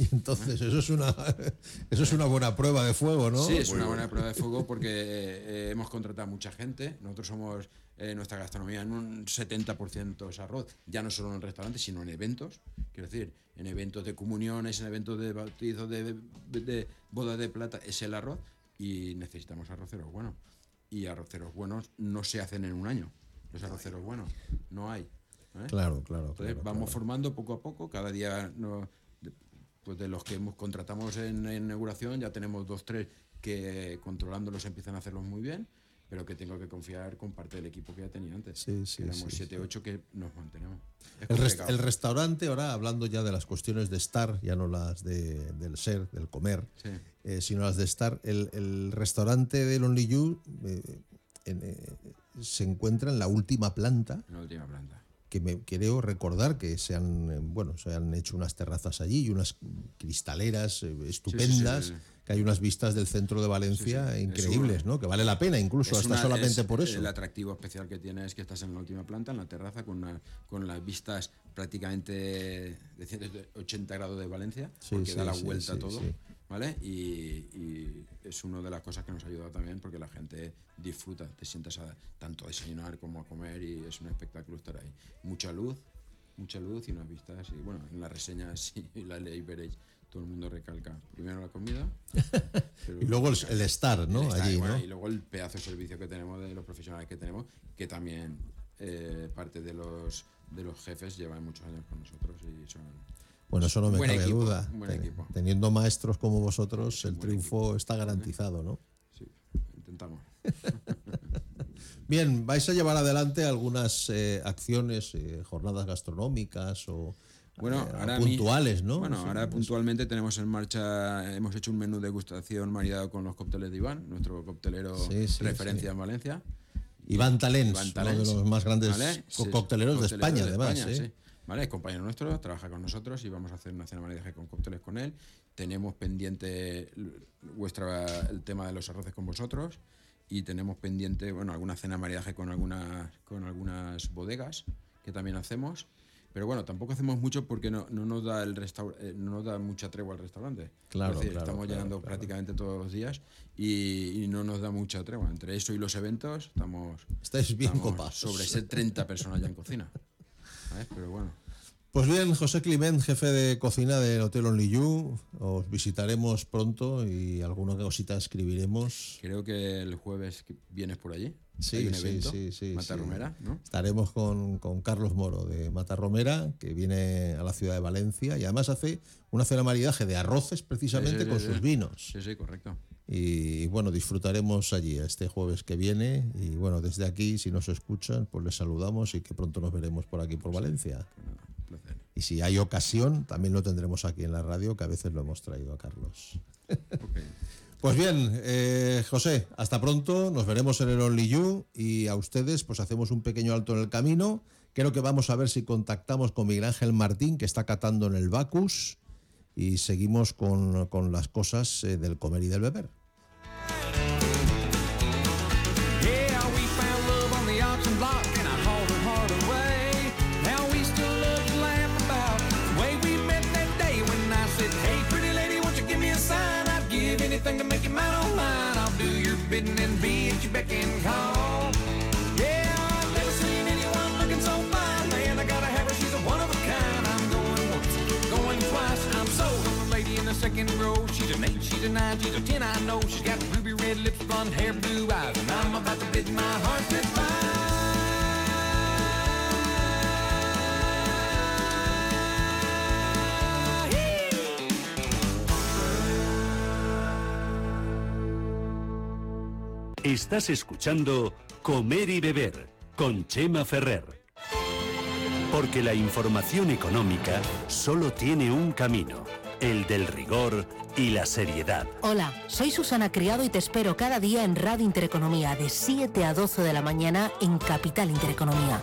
Speaker 2: Y entonces eso es una eso es una buena prueba de fuego, ¿no?
Speaker 9: Sí, es una buena prueba de fuego porque eh, hemos contratado mucha gente. Nosotros somos, eh, nuestra gastronomía en un 70% es arroz, ya no solo en restaurantes, sino en eventos. Quiero decir, en eventos de comuniones, en eventos de bautizos, de, de boda de plata, es el arroz y necesitamos arroceros buenos. Y arroceros buenos no se hacen en un año. Los arroceros buenos no hay. ¿eh?
Speaker 2: Claro, claro.
Speaker 9: Entonces
Speaker 2: claro,
Speaker 9: vamos
Speaker 2: claro.
Speaker 9: formando poco a poco, cada día no- de- pues de los que hemos contratamos en, en inauguración ya tenemos dos, tres que controlándolos empiezan a hacerlos muy bien, pero que tengo que confiar con parte del equipo que ya tenía antes.
Speaker 2: Sí, sí,
Speaker 9: éramos
Speaker 2: sí,
Speaker 9: siete,
Speaker 2: sí.
Speaker 9: ocho que nos mantenemos.
Speaker 2: El, restaurante, ahora hablando ya de las cuestiones de estar, ya no las de, del ser, del comer, eh, sino las de estar, el, el restaurante del Only You eh, en, eh, se encuentra en la última planta,
Speaker 9: en la última planta.
Speaker 2: Que me creo recordar que se han, eh, bueno, se han hecho unas terrazas allí y unas cristaleras eh, estupendas,
Speaker 9: sí, sí.
Speaker 2: que hay unas vistas del centro de Valencia.
Speaker 9: Es
Speaker 2: increíbles, ¿no? Que vale la pena incluso,
Speaker 9: Es
Speaker 2: hasta
Speaker 9: una-
Speaker 2: solamente
Speaker 9: es
Speaker 2: por eso.
Speaker 9: El atractivo especial que tiene es que estás en la última planta, en la terraza, con, una- con las vistas prácticamente de 180 grados de Valencia, porque da la vuelta
Speaker 2: sí,
Speaker 9: todo. ¿Vale? Y, y es una de las cosas que nos ha ayudado también porque la gente disfruta, te sientas a tanto a desayunar como a comer y es un espectáculo estar ahí. Mucha luz, mucha luz y unas vistas. Y bueno, en las reseñas sí, la ley veréis, todo el mundo recalca primero la comida. pero-
Speaker 2: Y luego el, el estar, ¿no?
Speaker 9: el estar,
Speaker 2: Allí,
Speaker 9: bueno,
Speaker 2: ¿no?
Speaker 9: Y luego el pedazo de servicio que tenemos de los profesionales que tenemos, que también eh, parte de los de los jefes llevan muchos años con nosotros y son
Speaker 2: Bueno, eso no me
Speaker 9: Buen
Speaker 2: cabe
Speaker 9: equipo,
Speaker 2: duda. Ten-. Teniendo maestros como vosotros, el triunfo está garantizado, ¿no?
Speaker 9: sí, intentamos.
Speaker 2: Bien, vais a llevar adelante algunas eh, acciones, eh, jornadas gastronómicas o
Speaker 9: Bueno,
Speaker 2: eh,
Speaker 9: ahora mi-
Speaker 2: puntuales, ¿no?
Speaker 9: Bueno,
Speaker 2: Sí,
Speaker 9: ahora puntualmente tenemos en marcha, hemos hecho un menú de degustación maridado con los cócteles de Iván, nuestro coctelero
Speaker 2: Sí, sí,
Speaker 9: referencia en Valencia.
Speaker 2: Iván Talens,
Speaker 9: Iván
Speaker 2: uno de los más grandes
Speaker 9: ¿vale?
Speaker 2: cocteleros de España, además.
Speaker 9: España,
Speaker 2: ¿eh?
Speaker 9: ¿Vale? Es compañero nuestro, trabaja con nosotros y vamos a hacer una cena de maridaje con cócteles con él. Tenemos pendiente vuestra, el tema de los arroces con vosotros y tenemos pendiente, bueno, alguna cena de maridaje con algunas, con algunas bodegas que también hacemos. Pero bueno, tampoco hacemos mucho porque no, no nos da el eh, no nos da mucha tregua al restaurante.
Speaker 2: Claro,
Speaker 9: Es decir,
Speaker 2: claro,
Speaker 9: estamos
Speaker 2: claro,
Speaker 9: llenando
Speaker 2: claro.
Speaker 9: prácticamente todos los días y, y no nos da mucha tregua. Entre eso y los eventos estamos,
Speaker 2: Estáis bien
Speaker 9: estamos
Speaker 2: copados.
Speaker 9: sobre ser 30 personas ya en cocina. ¿Sabes? Pero bueno.
Speaker 2: Pues bien, José Climent, jefe de cocina del Hotel Only You, os visitaremos pronto y alguna cosita escribiremos.
Speaker 9: Creo que el jueves que vienes por allí.
Speaker 2: Sí,
Speaker 9: Hay un
Speaker 2: sí,
Speaker 9: evento,
Speaker 2: sí, sí,
Speaker 9: Mata
Speaker 2: sí.
Speaker 9: Romera, ¿no?
Speaker 2: Estaremos con, con Carlos Moro de Matarromera, que viene a la ciudad de Valencia y además hace una cena maridaje de arroces precisamente
Speaker 9: Sí, sí,
Speaker 2: con sus vinos.
Speaker 9: Sí, sí, correcto.
Speaker 2: Y bueno, disfrutaremos allí este jueves que viene. Y bueno, desde aquí, si nos escuchan, pues les saludamos y que pronto nos veremos por aquí, por Valencia.
Speaker 9: Pues.
Speaker 2: Y si hay ocasión, también lo tendremos aquí en la radio, que a veces lo hemos traído a Carlos. Pues bien, eh, José, hasta pronto, nos veremos en el Only You y a ustedes pues hacemos un pequeño alto en el camino. Creo que vamos a ver si contactamos con Miguel Ángel Martín, que está catando en el Bacus, y seguimos con, con las cosas eh, del comer y del beber.
Speaker 8: At your beck and call. Yeah, I've never seen anyone looking so fine. Man, I gotta have her, she's a one of a kind. I'm going once, going twice. I'm sold on the lady in the second row. She's an eight, she's a nine, she's a ten, I know. She's got ruby red lips, blonde hair, blue eyes. And I'm about to bid my heart goodbye.
Speaker 6: Estás escuchando Comer y Beber con Chema Ferrer. Porque la información económica solo tiene un camino, el del rigor y la seriedad.
Speaker 7: Hola, soy Susana Criado y te espero cada día en Radio Intereconomía de 7 a 12 de la mañana en Capital Intereconomía.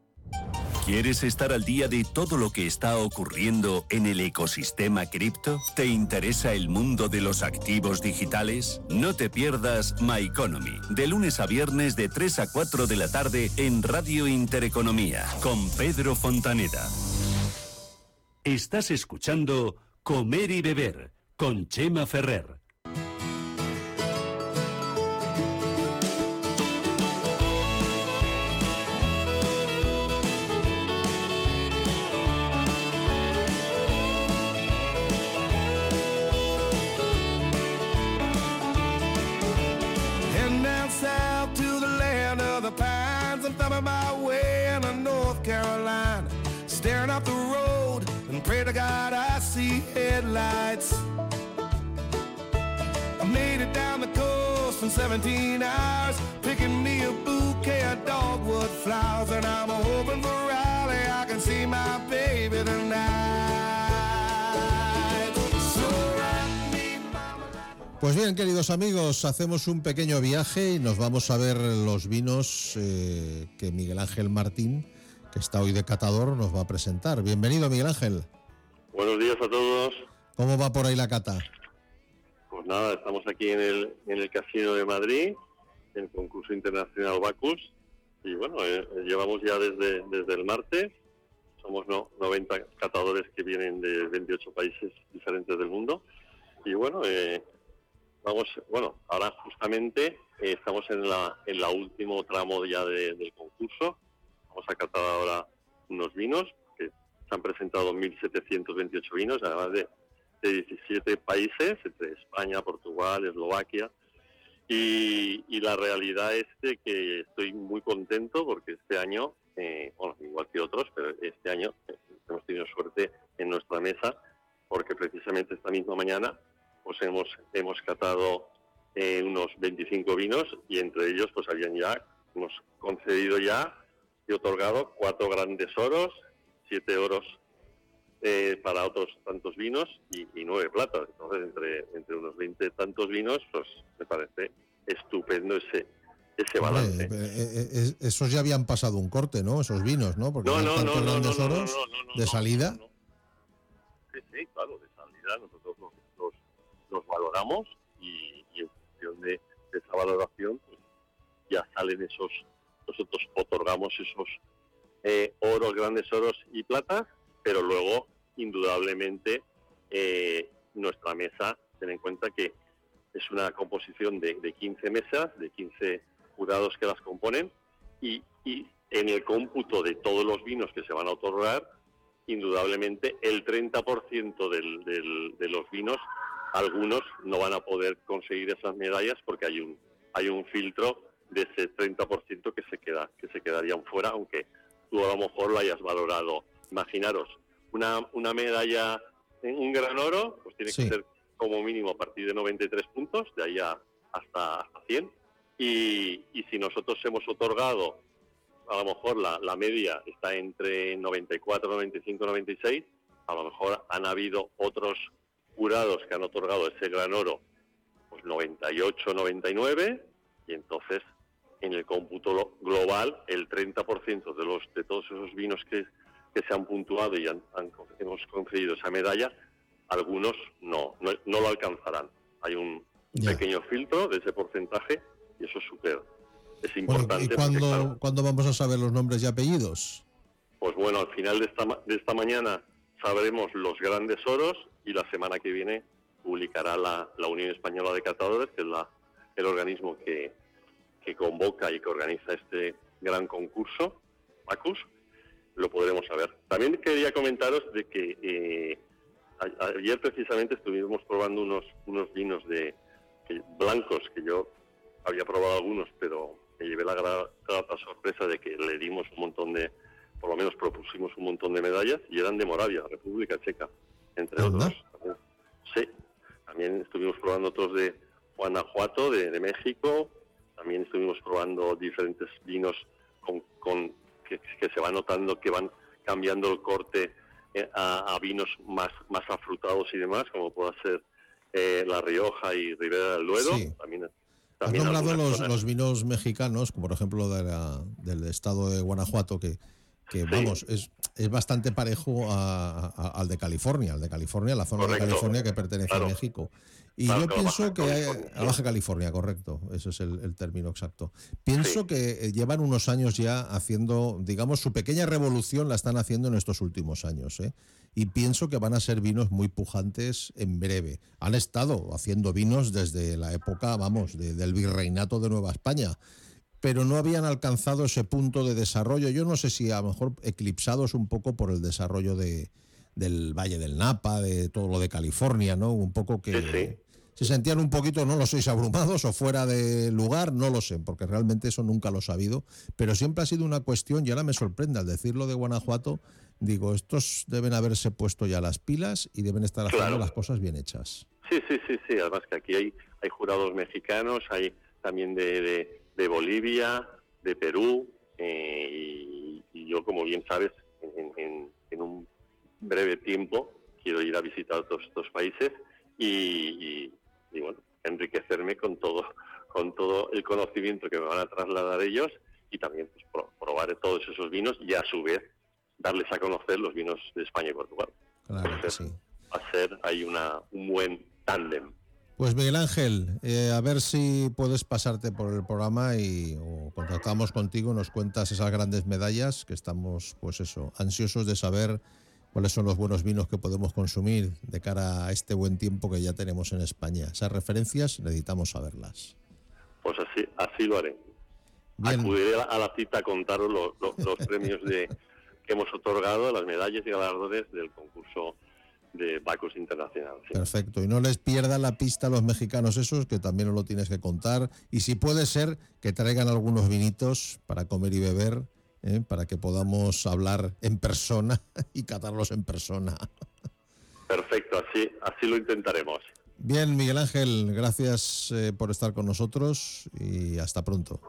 Speaker 6: ¿Quieres estar al día de todo lo que está ocurriendo en el ecosistema cripto? ¿Te interesa el mundo de los activos digitales? No te pierdas My Economy, de lunes a viernes de 3 a 4 de la tarde en Radio Intereconomía, con Pedro Fontaneda. Estás escuchando Comer y Beber, con Chema Ferrer.
Speaker 8: Headlights. I made it down the coast in 17 hours, picking me a bouquet of dogwood flowers. And I'm hoping for Raleigh I can see my baby tonight. So rock me, mama.
Speaker 2: Pues bien, queridos amigos, hacemos un pequeño viaje y nos vamos a ver los vinos eh, que Miguel Ángel Martín, que está hoy de catador, nos va a presentar. Bienvenido, Miguel Ángel.
Speaker 10: Buenos días a todos.
Speaker 2: ¿Cómo va por ahí la cata?
Speaker 10: Pues nada, estamos aquí en el, en el Casino de Madrid, en el concurso internacional Bacus. Y bueno, eh, eh, llevamos ya desde, desde el martes. Somos no, 90 catadores que vienen de 28 países diferentes del mundo. Y bueno, eh, vamos, bueno, ahora justamente eh, estamos en la, en la último tramo ya de- del concurso. Vamos a catar ahora unos vinos que se han presentado 1.728 vinos, además de, de 17 países, entre España, Portugal, Eslovaquia. Y, la realidad es de que estoy muy contento porque este año, eh, bueno, igual que otros, pero este año eh, hemos tenido suerte en nuestra mesa porque precisamente esta misma mañana pues hemos, hemos catado eh, unos 25 vinos y entre ellos pues habían ya, hemos concedido ya y otorgado cuatro grandes oros, siete oros eh, para otros tantos vinos y, y nueve platas. Entonces, entre, entre unos 20 tantos vinos, pues me parece estupendo ese, ese balance.
Speaker 2: Hombre, eh, eh, eh, esos ya habían pasado un corte, ¿no? Esos vinos, ¿no? Porque
Speaker 10: No, no, no,
Speaker 2: de salida.
Speaker 10: Sí, sí, claro, de salida nosotros los, los, los valoramos y, y en función de, de esa valoración pues, ya salen esos, nosotros otorgamos esos eh, oros, grandes oros y platas, pero luego indudablemente eh, nuestra mesa, ten en cuenta que es una composición de, de 15 mesas, de 15 jurados que las componen y, en el cómputo de todos los vinos que se van a otorgar, indudablemente el 30% del, del, de los vinos, algunos no van a poder conseguir esas medallas porque hay un, hay un filtro de ese 30% que se, queda, que se quedarían fuera, aunque tú a lo mejor lo hayas valorado. Imaginaros, una, una medalla en un gran oro, pues tiene
Speaker 2: Sí.
Speaker 10: que ser como mínimo a partir de 93 puntos, de ahí a- hasta, hasta 100. Y, y si nosotros hemos otorgado, a lo mejor la, la media está entre 94, 95, 96, a lo mejor han habido otros jurados que han otorgado ese gran oro, pues 98, 99, y entonces en el cómputo lo- global el 30% de los de todos esos vinos que, que se han puntuado y han, han- hemos concedido esa medalla, algunos no, no, no lo alcanzarán. Hay un
Speaker 2: Ya.
Speaker 10: pequeño filtro de ese porcentaje y eso es súper, es
Speaker 2: Bueno,
Speaker 10: importante.
Speaker 2: ¿Y
Speaker 10: porque,
Speaker 2: cuándo,
Speaker 10: claro,
Speaker 2: cuándo vamos a saber los nombres y apellidos?
Speaker 10: pues bueno, al final de esta, de esta mañana sabremos los grandes oros y la semana que viene publicará la, la Unión Española de Catadores, que es la, el organismo que, que convoca y que organiza este gran concurso, Bacus, lo podremos saber. También quería comentaros de que eh, a- ayer precisamente estuvimos probando unos, unos vinos de que- blancos que yo había probado algunos, pero me llevé la gra- grata sorpresa de que le dimos un montón de, por lo menos propusimos un montón de medallas y eran de Moravia, República Checa, entre
Speaker 2: Anda.
Speaker 10: otros. También- Sí, también estuvimos probando otros de Guanajuato, de, de México, también estuvimos probando diferentes vinos con, con- que, que se va notando que van cambiando el corte eh, a, a vinos más, más afrutados y demás, como pueda ser eh, La Rioja y Ribera del Duero.
Speaker 2: Sí.
Speaker 10: También,
Speaker 2: Has nombrado los, los vinos mexicanos, como por ejemplo de la- del estado de Guanajuato, que, que
Speaker 10: Sí.
Speaker 2: vamos, es, es bastante parejo a- a- al de California, al de California, la zona de. California que pertenece
Speaker 10: Claro.
Speaker 2: a México. Y
Speaker 10: Claro,
Speaker 2: yo
Speaker 10: claro,
Speaker 2: pienso que hay- a. Baja California, correcto, ese es el, el término exacto. Pienso
Speaker 10: Sí.
Speaker 2: que eh, llevan unos años ya haciendo, digamos, su pequeña revolución la están haciendo en estos últimos años, ¿eh? Y pienso que van a ser vinos muy pujantes en breve. Han estado haciendo vinos desde la época, vamos, de- del virreinato de Nueva España pero no habían alcanzado ese punto de desarrollo. Yo no sé si a lo mejor eclipsados un poco por el desarrollo de, del Valle del Napa, de todo lo de California, ¿no? Un poco que
Speaker 10: Sí, sí.
Speaker 2: se sentían un poquito, no lo sois abrumados o fuera de lugar, no lo sé, porque realmente eso nunca lo he sabido, pero siempre ha sido una cuestión, y ahora me sorprende al decirlo de Guanajuato, digo, estos deben haberse puesto ya las pilas y deben estar haciendo
Speaker 10: Claro.
Speaker 2: las cosas bien hechas.
Speaker 10: Sí, sí, sí, sí. Además que aquí hay, hay jurados mexicanos, hay también de, de- de Bolivia, de Perú, eh, y, y yo, como bien sabes, en, en- en un breve tiempo quiero ir a visitar todos estos países y, y- y, bueno, enriquecerme con todo, con todo el conocimiento que me van a trasladar ellos y también pues, pro- probar todos esos vinos y a su vez darles a conocer los vinos de España y Portugal.
Speaker 2: Claro que sí.
Speaker 10: Va a ser hay una, un buen tándem.
Speaker 2: Pues Miguel Ángel, eh, a ver si puedes pasarte por el programa y o contactamos contigo, nos cuentas esas grandes medallas que estamos, pues eso, ansiosos de saber cuáles son los buenos vinos que podemos consumir de cara a este buen tiempo que ya tenemos en España. Esas referencias necesitamos saberlas.
Speaker 10: Pues así, así lo haré.
Speaker 2: Bien.
Speaker 10: Acudiré a la, cita a contaros lo- lo- los premios de, que hemos otorgado, las medallas y galardones del concurso de Bacus Internacional. sí.
Speaker 2: Perfecto. Y no les pierda la pista a los mexicanos esos, que también nos lo tienes que contar. Y si puede ser, que traigan algunos vinitos para comer y beber, ¿eh? para que podamos hablar en persona y catarlos en persona.
Speaker 10: Perfecto, así, así lo intentaremos.
Speaker 2: Bien, Miguel Ángel, gracias eh, por estar con nosotros y hasta pronto.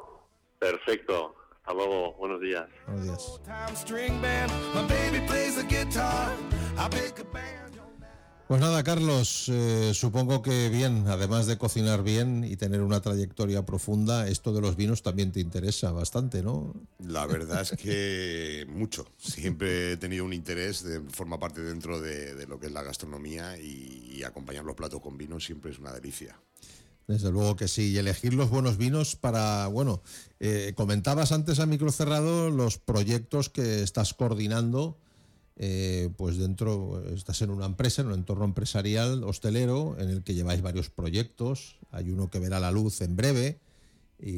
Speaker 10: Perfecto. Hasta luego. Buenos días.
Speaker 2: Buenos días. Pues nada, Carlos, eh, supongo que bien, además de cocinar bien y tener una trayectoria profunda, esto de los vinos también te interesa bastante, ¿no?
Speaker 5: La verdad es que mucho. Siempre he tenido un interés, de, forma parte dentro de, de lo que es la gastronomía y, y acompañar los platos con vino siempre es una delicia.
Speaker 2: Desde luego que sí, y elegir los buenos vinos para, bueno, eh, comentabas antes a micro cerrado los proyectos que estás coordinando, eh, pues dentro, estás en una empresa, en un entorno empresarial, hostelero, en el que lleváis varios proyectos, hay uno que verá la luz en breve y,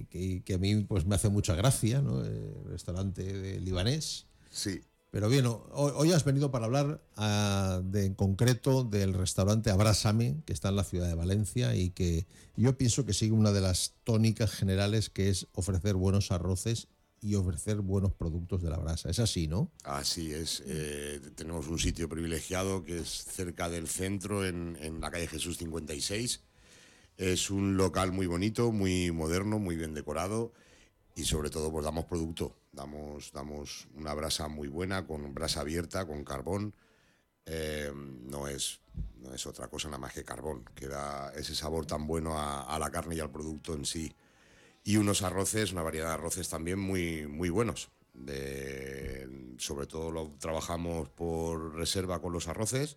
Speaker 2: y que, y que a mí pues me hace mucha gracia, ¿no? El restaurante de libanés.
Speaker 5: Sí,
Speaker 2: Pero bien, ho- hoy has venido para hablar ah, de, en concreto del restaurante Abrásame, que está en la ciudad de Valencia y que yo pienso que sigue una de las tónicas generales que es ofrecer buenos arroces y ofrecer buenos productos de la brasa. Es así, ¿no?
Speaker 5: Así es, eh, tenemos un sitio privilegiado que es cerca del centro, en, en la calle Jesús 56. Es un local muy bonito, muy moderno, muy bien decorado y sobre todo pues damos producto, damos, damos una brasa muy buena, con brasa abierta, con carbón. Eh, no, es, no es otra cosa nada más que carbón, que da ese sabor tan bueno a, a la carne y al producto en sí y unos arroces, una variedad de arroces también muy, muy buenos. De, sobre todo lo trabajamos por reserva con los arroces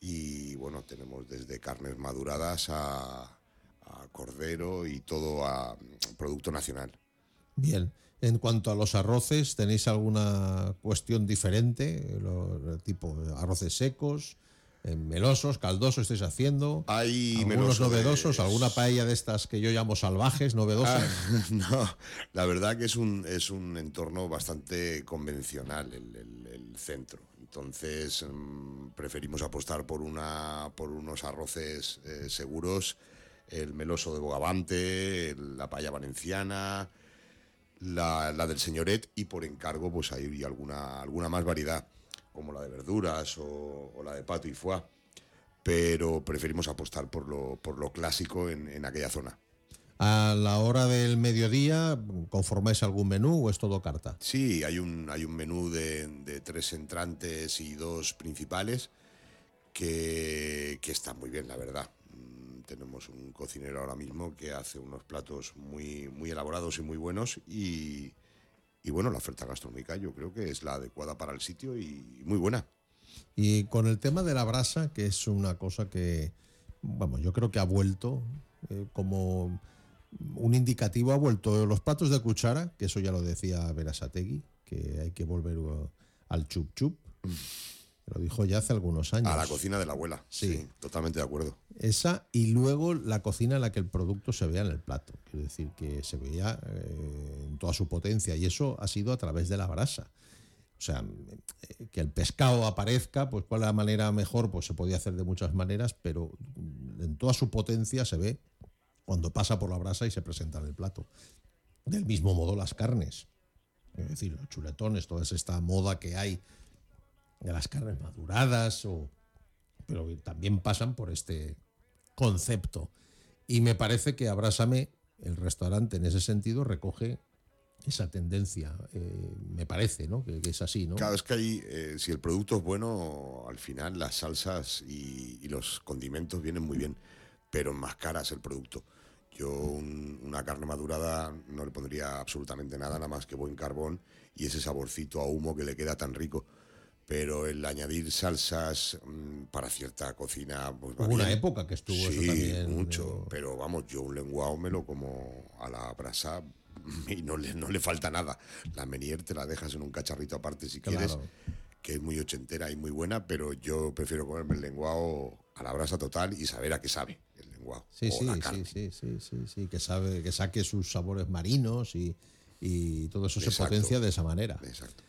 Speaker 5: y bueno, tenemos desde carnes maduradas a, cordero y todo a mm, producto nacional.
Speaker 2: Bien. En cuanto a los arroces, ¿tenéis alguna cuestión diferente? Lo- tipo arroces secos, melosos, caldosos estáis haciendo.
Speaker 5: Hay
Speaker 2: algunos
Speaker 5: de-
Speaker 2: novedosos, alguna paella de estas que yo llamo salvajes, novedosas.
Speaker 5: Ah, no, la verdad que es un, es un entorno bastante convencional el, el- el centro. Entonces mm, preferimos apostar por, una, por unos arroces eh, seguros, el meloso de Bogavante, la paella valenciana, la, la del señoret y por encargo pues hay alguna, alguna más variedad, como la de verduras o, o la de pato y foie. Pero preferimos apostar por lo, por lo clásico en, en aquella zona.
Speaker 2: A la hora del mediodía, ¿conformáis algún menú o es todo carta?
Speaker 5: Sí, hay un, hay un menú de, de tres entrantes y dos principales que, que está muy bien, la verdad. Mm, Tenemos un cocinero ahora mismo que hace unos platos muy, muy elaborados y muy buenos y, y bueno, la oferta gastronómica yo creo que es la adecuada para el sitio y muy buena.
Speaker 2: Y con el tema de la brasa, que es una cosa que, vamos, yo creo que ha vuelto eh, como un indicativo, ha vuelto los platos de cuchara, que eso ya lo decía Verasategui, que hay que volver uh, al chup chup. Lo dijo ya hace algunos años.
Speaker 5: A la cocina de la abuela.
Speaker 2: Sí.
Speaker 5: Sí, totalmente de acuerdo.
Speaker 2: Esa y luego la cocina en la que el producto se vea en el plato. Quiero decir que se veía eh, en toda su potencia y eso ha sido a través de la brasa. O sea, eh, que el pescado aparezca, pues cuál es la manera mejor, pues se podía hacer de muchas maneras, pero en toda su potencia se ve cuando pasa por la brasa y se presenta en el plato. Del mismo modo las carnes. Es decir, los chuletones, toda esta moda que hay de las carnes maduradas o pero también pasan por este concepto. Y me parece que Abrásame, el restaurante en ese sentido, recoge esa tendencia. Eh, me parece, ¿no? Que, es así, ¿no?
Speaker 5: Cada vez que hay, eh, si el producto es bueno, al final las salsas y, y los condimentos vienen muy bien, pero más caras el producto. Yo un- una carne madurada no le pondría absolutamente nada, nada más que buen carbón y ese saborcito a humo que le queda tan rico. Pero el añadir salsas mm, para cierta cocina... Pues
Speaker 2: Hubo una época que estuvo eso
Speaker 5: Sí,
Speaker 2: también,
Speaker 5: mucho. Pero vamos, yo un lenguado me lo como a la brasa y no le, no le falta nada. La menier te la dejas en un cacharrito aparte si quieres, que es muy ochentera y muy buena, pero yo prefiero comerme el lenguado a la brasa total y saber a qué sabe el lenguado.
Speaker 2: Sí,
Speaker 5: o
Speaker 2: sí,
Speaker 5: la
Speaker 2: sí,
Speaker 5: carne.
Speaker 2: sí, sí, sí, sí, que sabe, que saque sus sabores marinos y, y todo eso se potencia de esa manera.
Speaker 5: Exacto.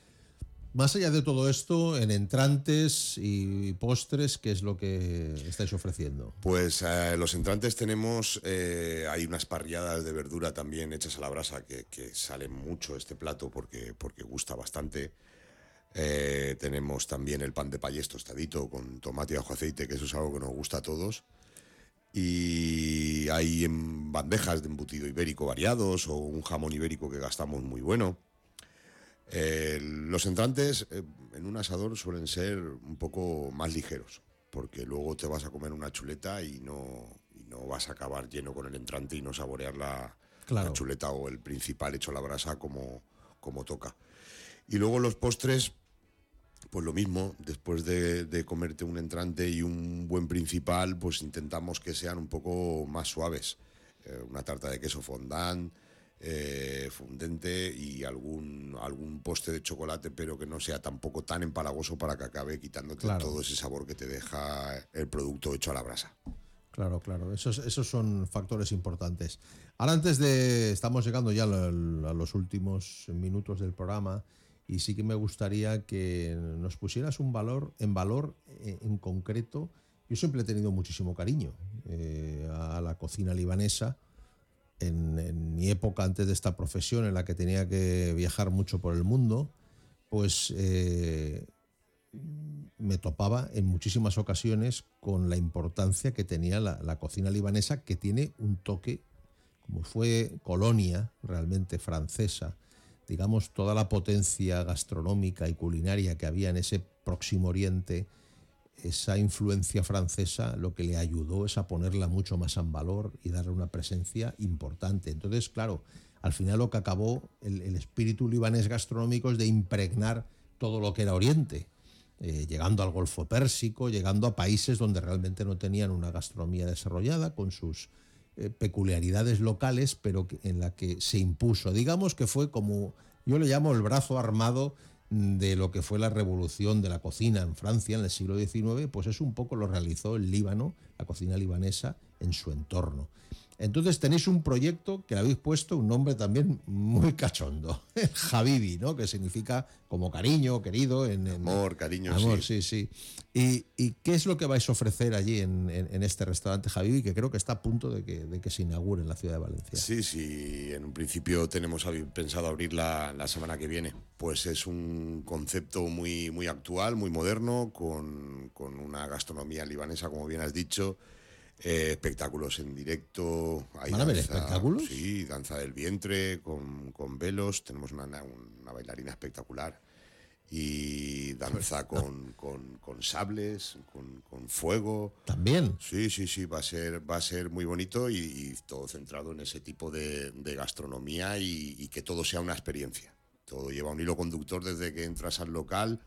Speaker 2: Más allá de todo esto, en entrantes y postres, ¿qué es lo que estáis ofreciendo?
Speaker 5: Pues eh, los entrantes tenemos, eh, hay unas parrilladas de verdura también hechas a la brasa que, que sale mucho este plato porque, porque gusta bastante. Eh, tenemos también el pan de payés tostadito con tomate y ajo aceite, que eso es algo que nos gusta a todos. Y hay en bandejas de embutido ibérico variados o un jamón ibérico que gastamos muy bueno. Eh, los entrantes eh, en un asador suelen ser un poco más ligeros, porque luego te vas a comer una chuleta y no, y no vas a acabar lleno con el entrante y no saborear la,
Speaker 2: Claro.
Speaker 5: la chuleta o el principal hecho a la brasa como, como toca. Y luego los postres, pues lo mismo, después de, de comerte un entrante y un buen principal, pues intentamos que sean un poco más suaves. Eh, una tarta de queso fondant, eh, fundente y algún, algún postre de chocolate, pero que no sea tampoco tan empalagoso para que acabe quitándote
Speaker 2: Claro.
Speaker 5: todo ese sabor que te deja el producto hecho a la brasa.
Speaker 2: Claro, claro, esos, esos son factores importantes. Ahora antes de, estamos llegando ya a los últimos minutos del programa y sí que me gustaría que nos pusieras un valor, en valor eh, en concreto. Yo siempre he tenido muchísimo cariño eh, a la cocina libanesa. En, mi época antes de esta profesión en la que tenía que viajar mucho por el mundo, pues eh, me topaba en muchísimas ocasiones con la importancia que tenía la cocina libanesa, que tiene un toque, como fue colonia realmente francesa, digamos, toda la potencia gastronómica y culinaria que había en ese próximo oriente, esa influencia francesa lo que le ayudó es a ponerla mucho más en valor y darle una presencia importante. Entonces, claro, al final lo que acabó el, espíritu libanés gastronómico es de impregnar todo lo que era Oriente, eh, llegando al Golfo Pérsico, llegando a países donde realmente no tenían una gastronomía desarrollada, con sus eh, peculiaridades locales, pero en la que se impuso. Digamos que fue como, yo le llamo el brazo armado de lo que fue la revolución de la cocina en Francia en el siglo XIX, pues eso un poco lo realizó el Líbano, la cocina libanesa, en su entorno. Entonces tenéis un proyecto que le habéis puesto un nombre también muy cachondo, Javibi, ¿no? Que significa como cariño, querido. En, en-
Speaker 5: Amor, cariño,
Speaker 2: Amor,
Speaker 5: sí.
Speaker 2: sí, sí. ¿Y, y qué es lo que vais a ofrecer allí en, en- en este restaurante Javibi, que creo que está a punto de que, de que se inaugure en la ciudad de Valencia?
Speaker 5: Sí, sí, en un principio tenemos pensado abrir la, la semana que viene. Pues es un concepto muy, muy actual, muy moderno, con, con una gastronomía libanesa, como bien has dicho, eh, espectáculos en directo. hay
Speaker 2: ¿Van a haber
Speaker 5: danza-
Speaker 2: espectáculos?
Speaker 5: Sí, danza del vientre, con, con velos, tenemos una, una bailarina espectacular. Y danza con, con- con sables, con, con fuego.
Speaker 2: También.
Speaker 5: Sí, sí, sí, va a ser, va a ser muy bonito y, y todo centrado en ese tipo de, de gastronomía y, y que todo sea una experiencia. Todo lleva un hilo conductor desde que entras al local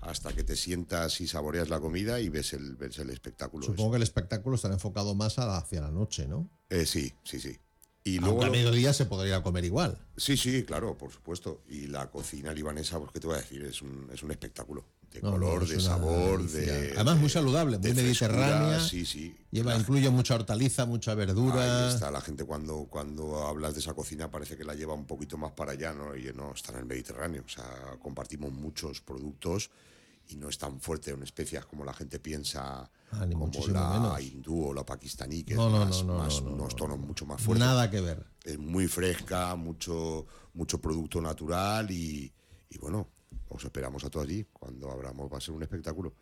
Speaker 5: hasta que te sientas y saboreas la comida y ves el, ves el espectáculo.
Speaker 2: Supongo que el espectáculo estará enfocado más hacia la noche, ¿no?
Speaker 5: Eh, sí, sí, sí. Y
Speaker 2: Aunque
Speaker 5: luego
Speaker 2: a mediodía se podría comer igual.
Speaker 5: Sí, sí, claro, por supuesto. Y la cocina libanesa, pues qué te voy a decir, es un, es un espectáculo. De
Speaker 2: No, no,
Speaker 5: color,
Speaker 2: es
Speaker 5: de sabor, de.
Speaker 2: Además, muy saludable, muy
Speaker 5: de frescura,
Speaker 2: mediterránea.
Speaker 5: Sí, sí.
Speaker 2: Lleva,
Speaker 5: La-
Speaker 2: incluye mucha hortaliza, mucha verdura.
Speaker 5: Ahí está, la gente cuando, cuando hablas de esa cocina parece que la lleva un poquito más para allá, ¿no? Y no, está en el Mediterráneo. O sea, compartimos muchos productos y no es tan fuerte en especias como la gente piensa,
Speaker 2: Ah, ni
Speaker 5: como la
Speaker 2: menos.
Speaker 5: hindú o la pakistaní, que
Speaker 2: No,
Speaker 5: es
Speaker 2: no,
Speaker 5: más,
Speaker 2: no, no,
Speaker 5: más-
Speaker 2: no, no,
Speaker 5: unos
Speaker 2: no,
Speaker 5: tonos mucho más fuertes.
Speaker 2: Nada que ver.
Speaker 5: Es muy fresca, mucho, mucho producto natural y, y bueno, os esperamos a todos allí. Cuando abramos va a ser un espectáculo.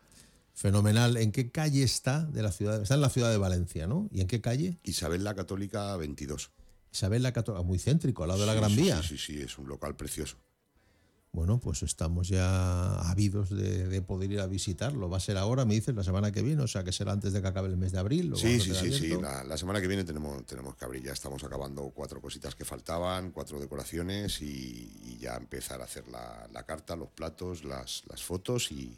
Speaker 2: Fenomenal. ¿En qué calle está de la ciudad? Está en la ciudad de Valencia, ¿no? ¿Y en qué calle?
Speaker 5: Isabel la Católica 22.
Speaker 2: Isabel la Católica, muy céntrico, al lado de la Gran
Speaker 5: sí,
Speaker 2: Vía.
Speaker 5: Sí, sí, sí, es un local precioso.
Speaker 2: Bueno, pues estamos ya ávidos de, de poder ir a visitarlo. Va a ser ahora, me dices, la semana que viene, o sea que será antes de que acabe el mes de abril.
Speaker 5: Sí, sí, sí, sí. La, la semana que viene tenemos, tenemos que abrir. Ya estamos acabando cuatro cositas que faltaban, cuatro decoraciones y, y ya empezar a hacer la, la carta, los platos, las, las fotos y,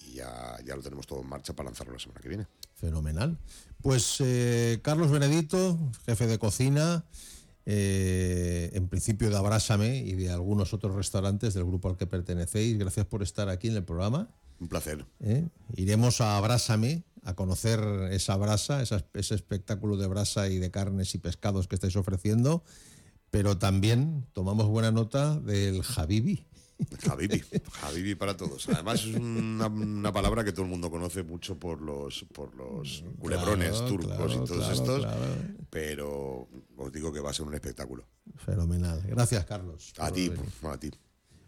Speaker 5: y ya, ya lo tenemos todo en marcha para lanzarlo la semana que viene.
Speaker 2: Fenomenal. Pues eh, Carlos Benedito, jefe de cocina, eh, en principio de Abrásame y de algunos otros restaurantes del grupo al que pertenecéis. Gracias por estar aquí en el programa.
Speaker 5: Un placer.
Speaker 2: ¿eh? Iremos a Abrásame a conocer esa brasa, esa- ese espectáculo de brasa y de carnes y pescados que estáis ofreciendo, pero también tomamos buena nota del Habibi.
Speaker 5: Habibi, Habibi para todos. Además es una, una palabra que todo el mundo conoce mucho por los, por los culebrones
Speaker 2: Claro,
Speaker 5: turcos
Speaker 2: claro,
Speaker 5: y todos
Speaker 2: claro,
Speaker 5: estos, pero os digo que va a ser un espectáculo.
Speaker 2: Fenomenal. Gracias, Carlos.
Speaker 5: A ti, a ti.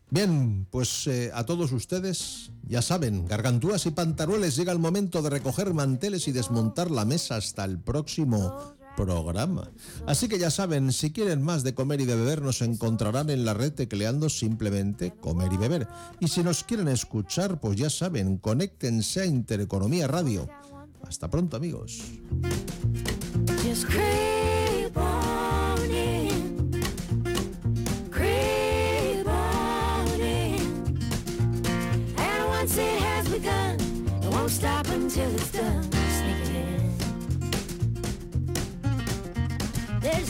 Speaker 2: Bien, pues eh, a todos ustedes, ya saben, gargantúas y pantarueles, llega el momento de recoger manteles y desmontar la mesa hasta el próximo programa. Así que ya saben, si quieren más de comer y de beber, nos encontrarán en la red tecleando simplemente comer y beber. Y si nos quieren escuchar, pues ya saben, conéctense a Intereconomía Radio. Hasta pronto, amigos.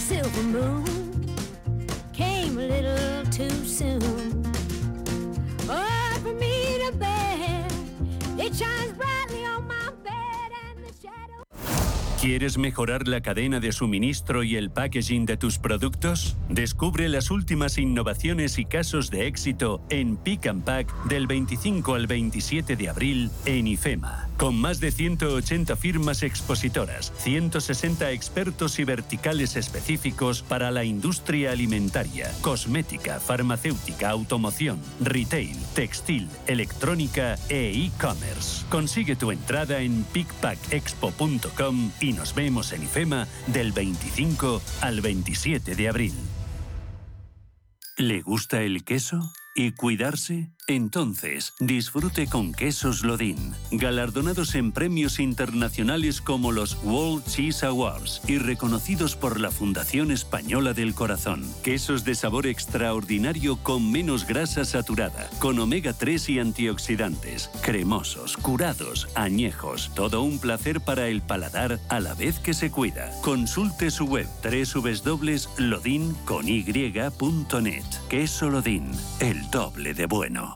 Speaker 11: Silver moon came a little too soon. But for me to bear, it shines brightly
Speaker 6: ¿Quieres mejorar la cadena de suministro y el packaging de tus productos? Descubre las últimas innovaciones y casos de éxito en Pick and Pack del 25 al 27 de abril en IFEMA. Con más de 180 firmas expositoras, 160 expertos y verticales específicos para la industria alimentaria, cosmética, farmacéutica, automoción, retail, textil, electrónica e e-commerce. Consigue tu entrada en pickpackexpo.com y nos vemos en IFEMA del 25 al 27 de abril. ¿Le gusta el queso? ¿Y cuidarse? Entonces, disfrute con Quesos Lodín, galardonados en premios internacionales como los World Cheese Awards y reconocidos por la Fundación Española del Corazón. Quesos de sabor extraordinario con menos grasa saturada, con omega 3 y antioxidantes, cremosos, curados, añejos, todo un placer para el paladar a la vez que se cuida. Consulte su web www.lodin.net. Queso Lodín, el doble de bueno.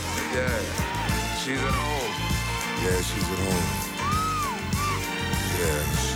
Speaker 12: Yeah, she's at home. Yeah, she's at home. Yeah,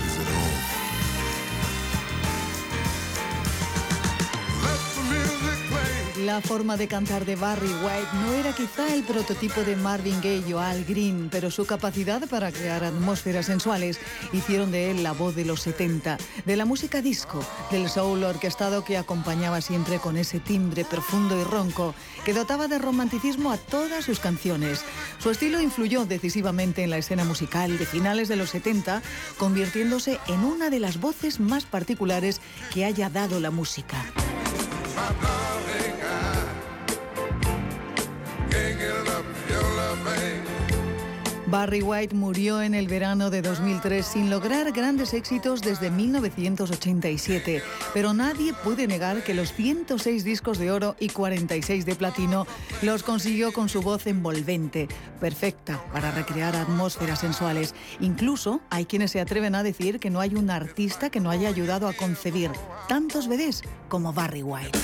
Speaker 13: La forma de cantar de Barry White no era quizá el prototipo de Marvin Gaye o Al Green, pero su capacidad para crear atmósferas sensuales hicieron de él la voz de los 70, de la música disco, del soul orquestado que acompañaba siempre con ese timbre profundo y ronco que dotaba de romanticismo a todas sus canciones. Su estilo influyó decisivamente en la escena musical de finales de los 70, convirtiéndose en una de las voces más particulares que haya dado la música.
Speaker 12: my darling. I
Speaker 13: Barry White murió en el verano de 2003 sin lograr grandes éxitos desde 1987, pero nadie puede negar que los 106 discos de oro y 46 de platino los consiguió con su voz envolvente, perfecta para recrear atmósferas sensuales. Incluso hay quienes se atreven a decir que no hay un artista que no haya ayudado a concebir tantos bebés como Barry White.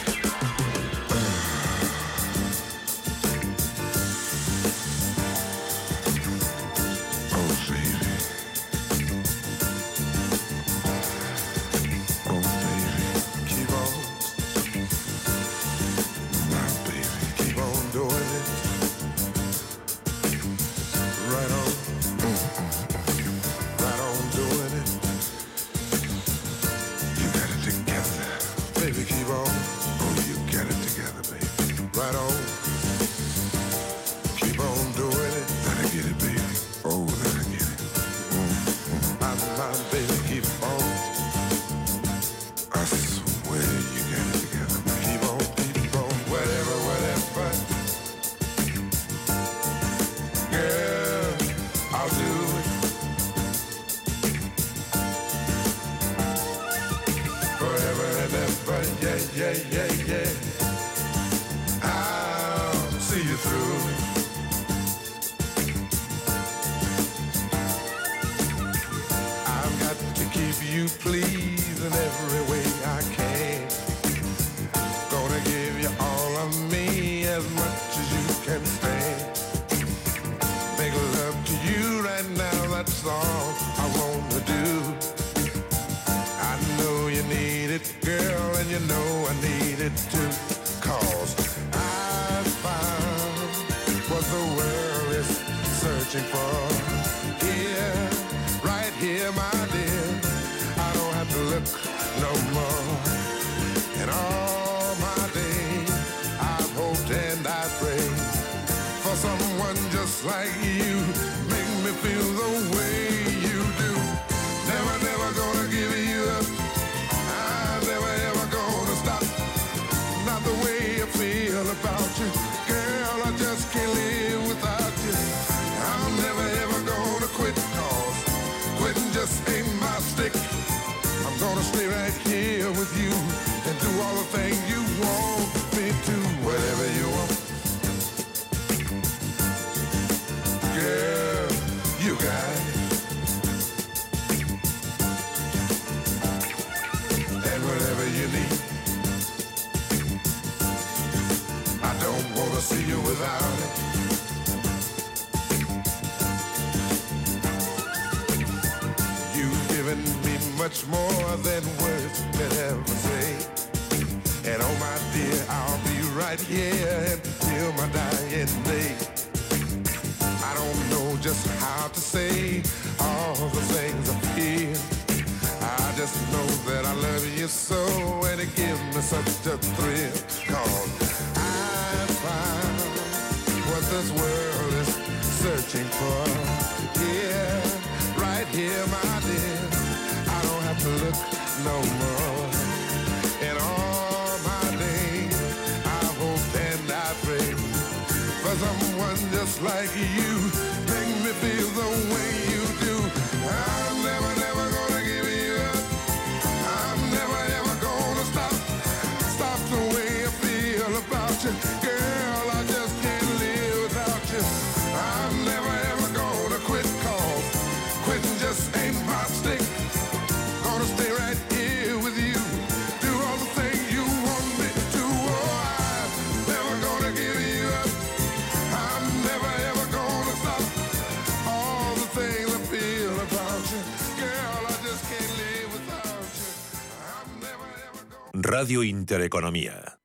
Speaker 14: Radio Intereconomía.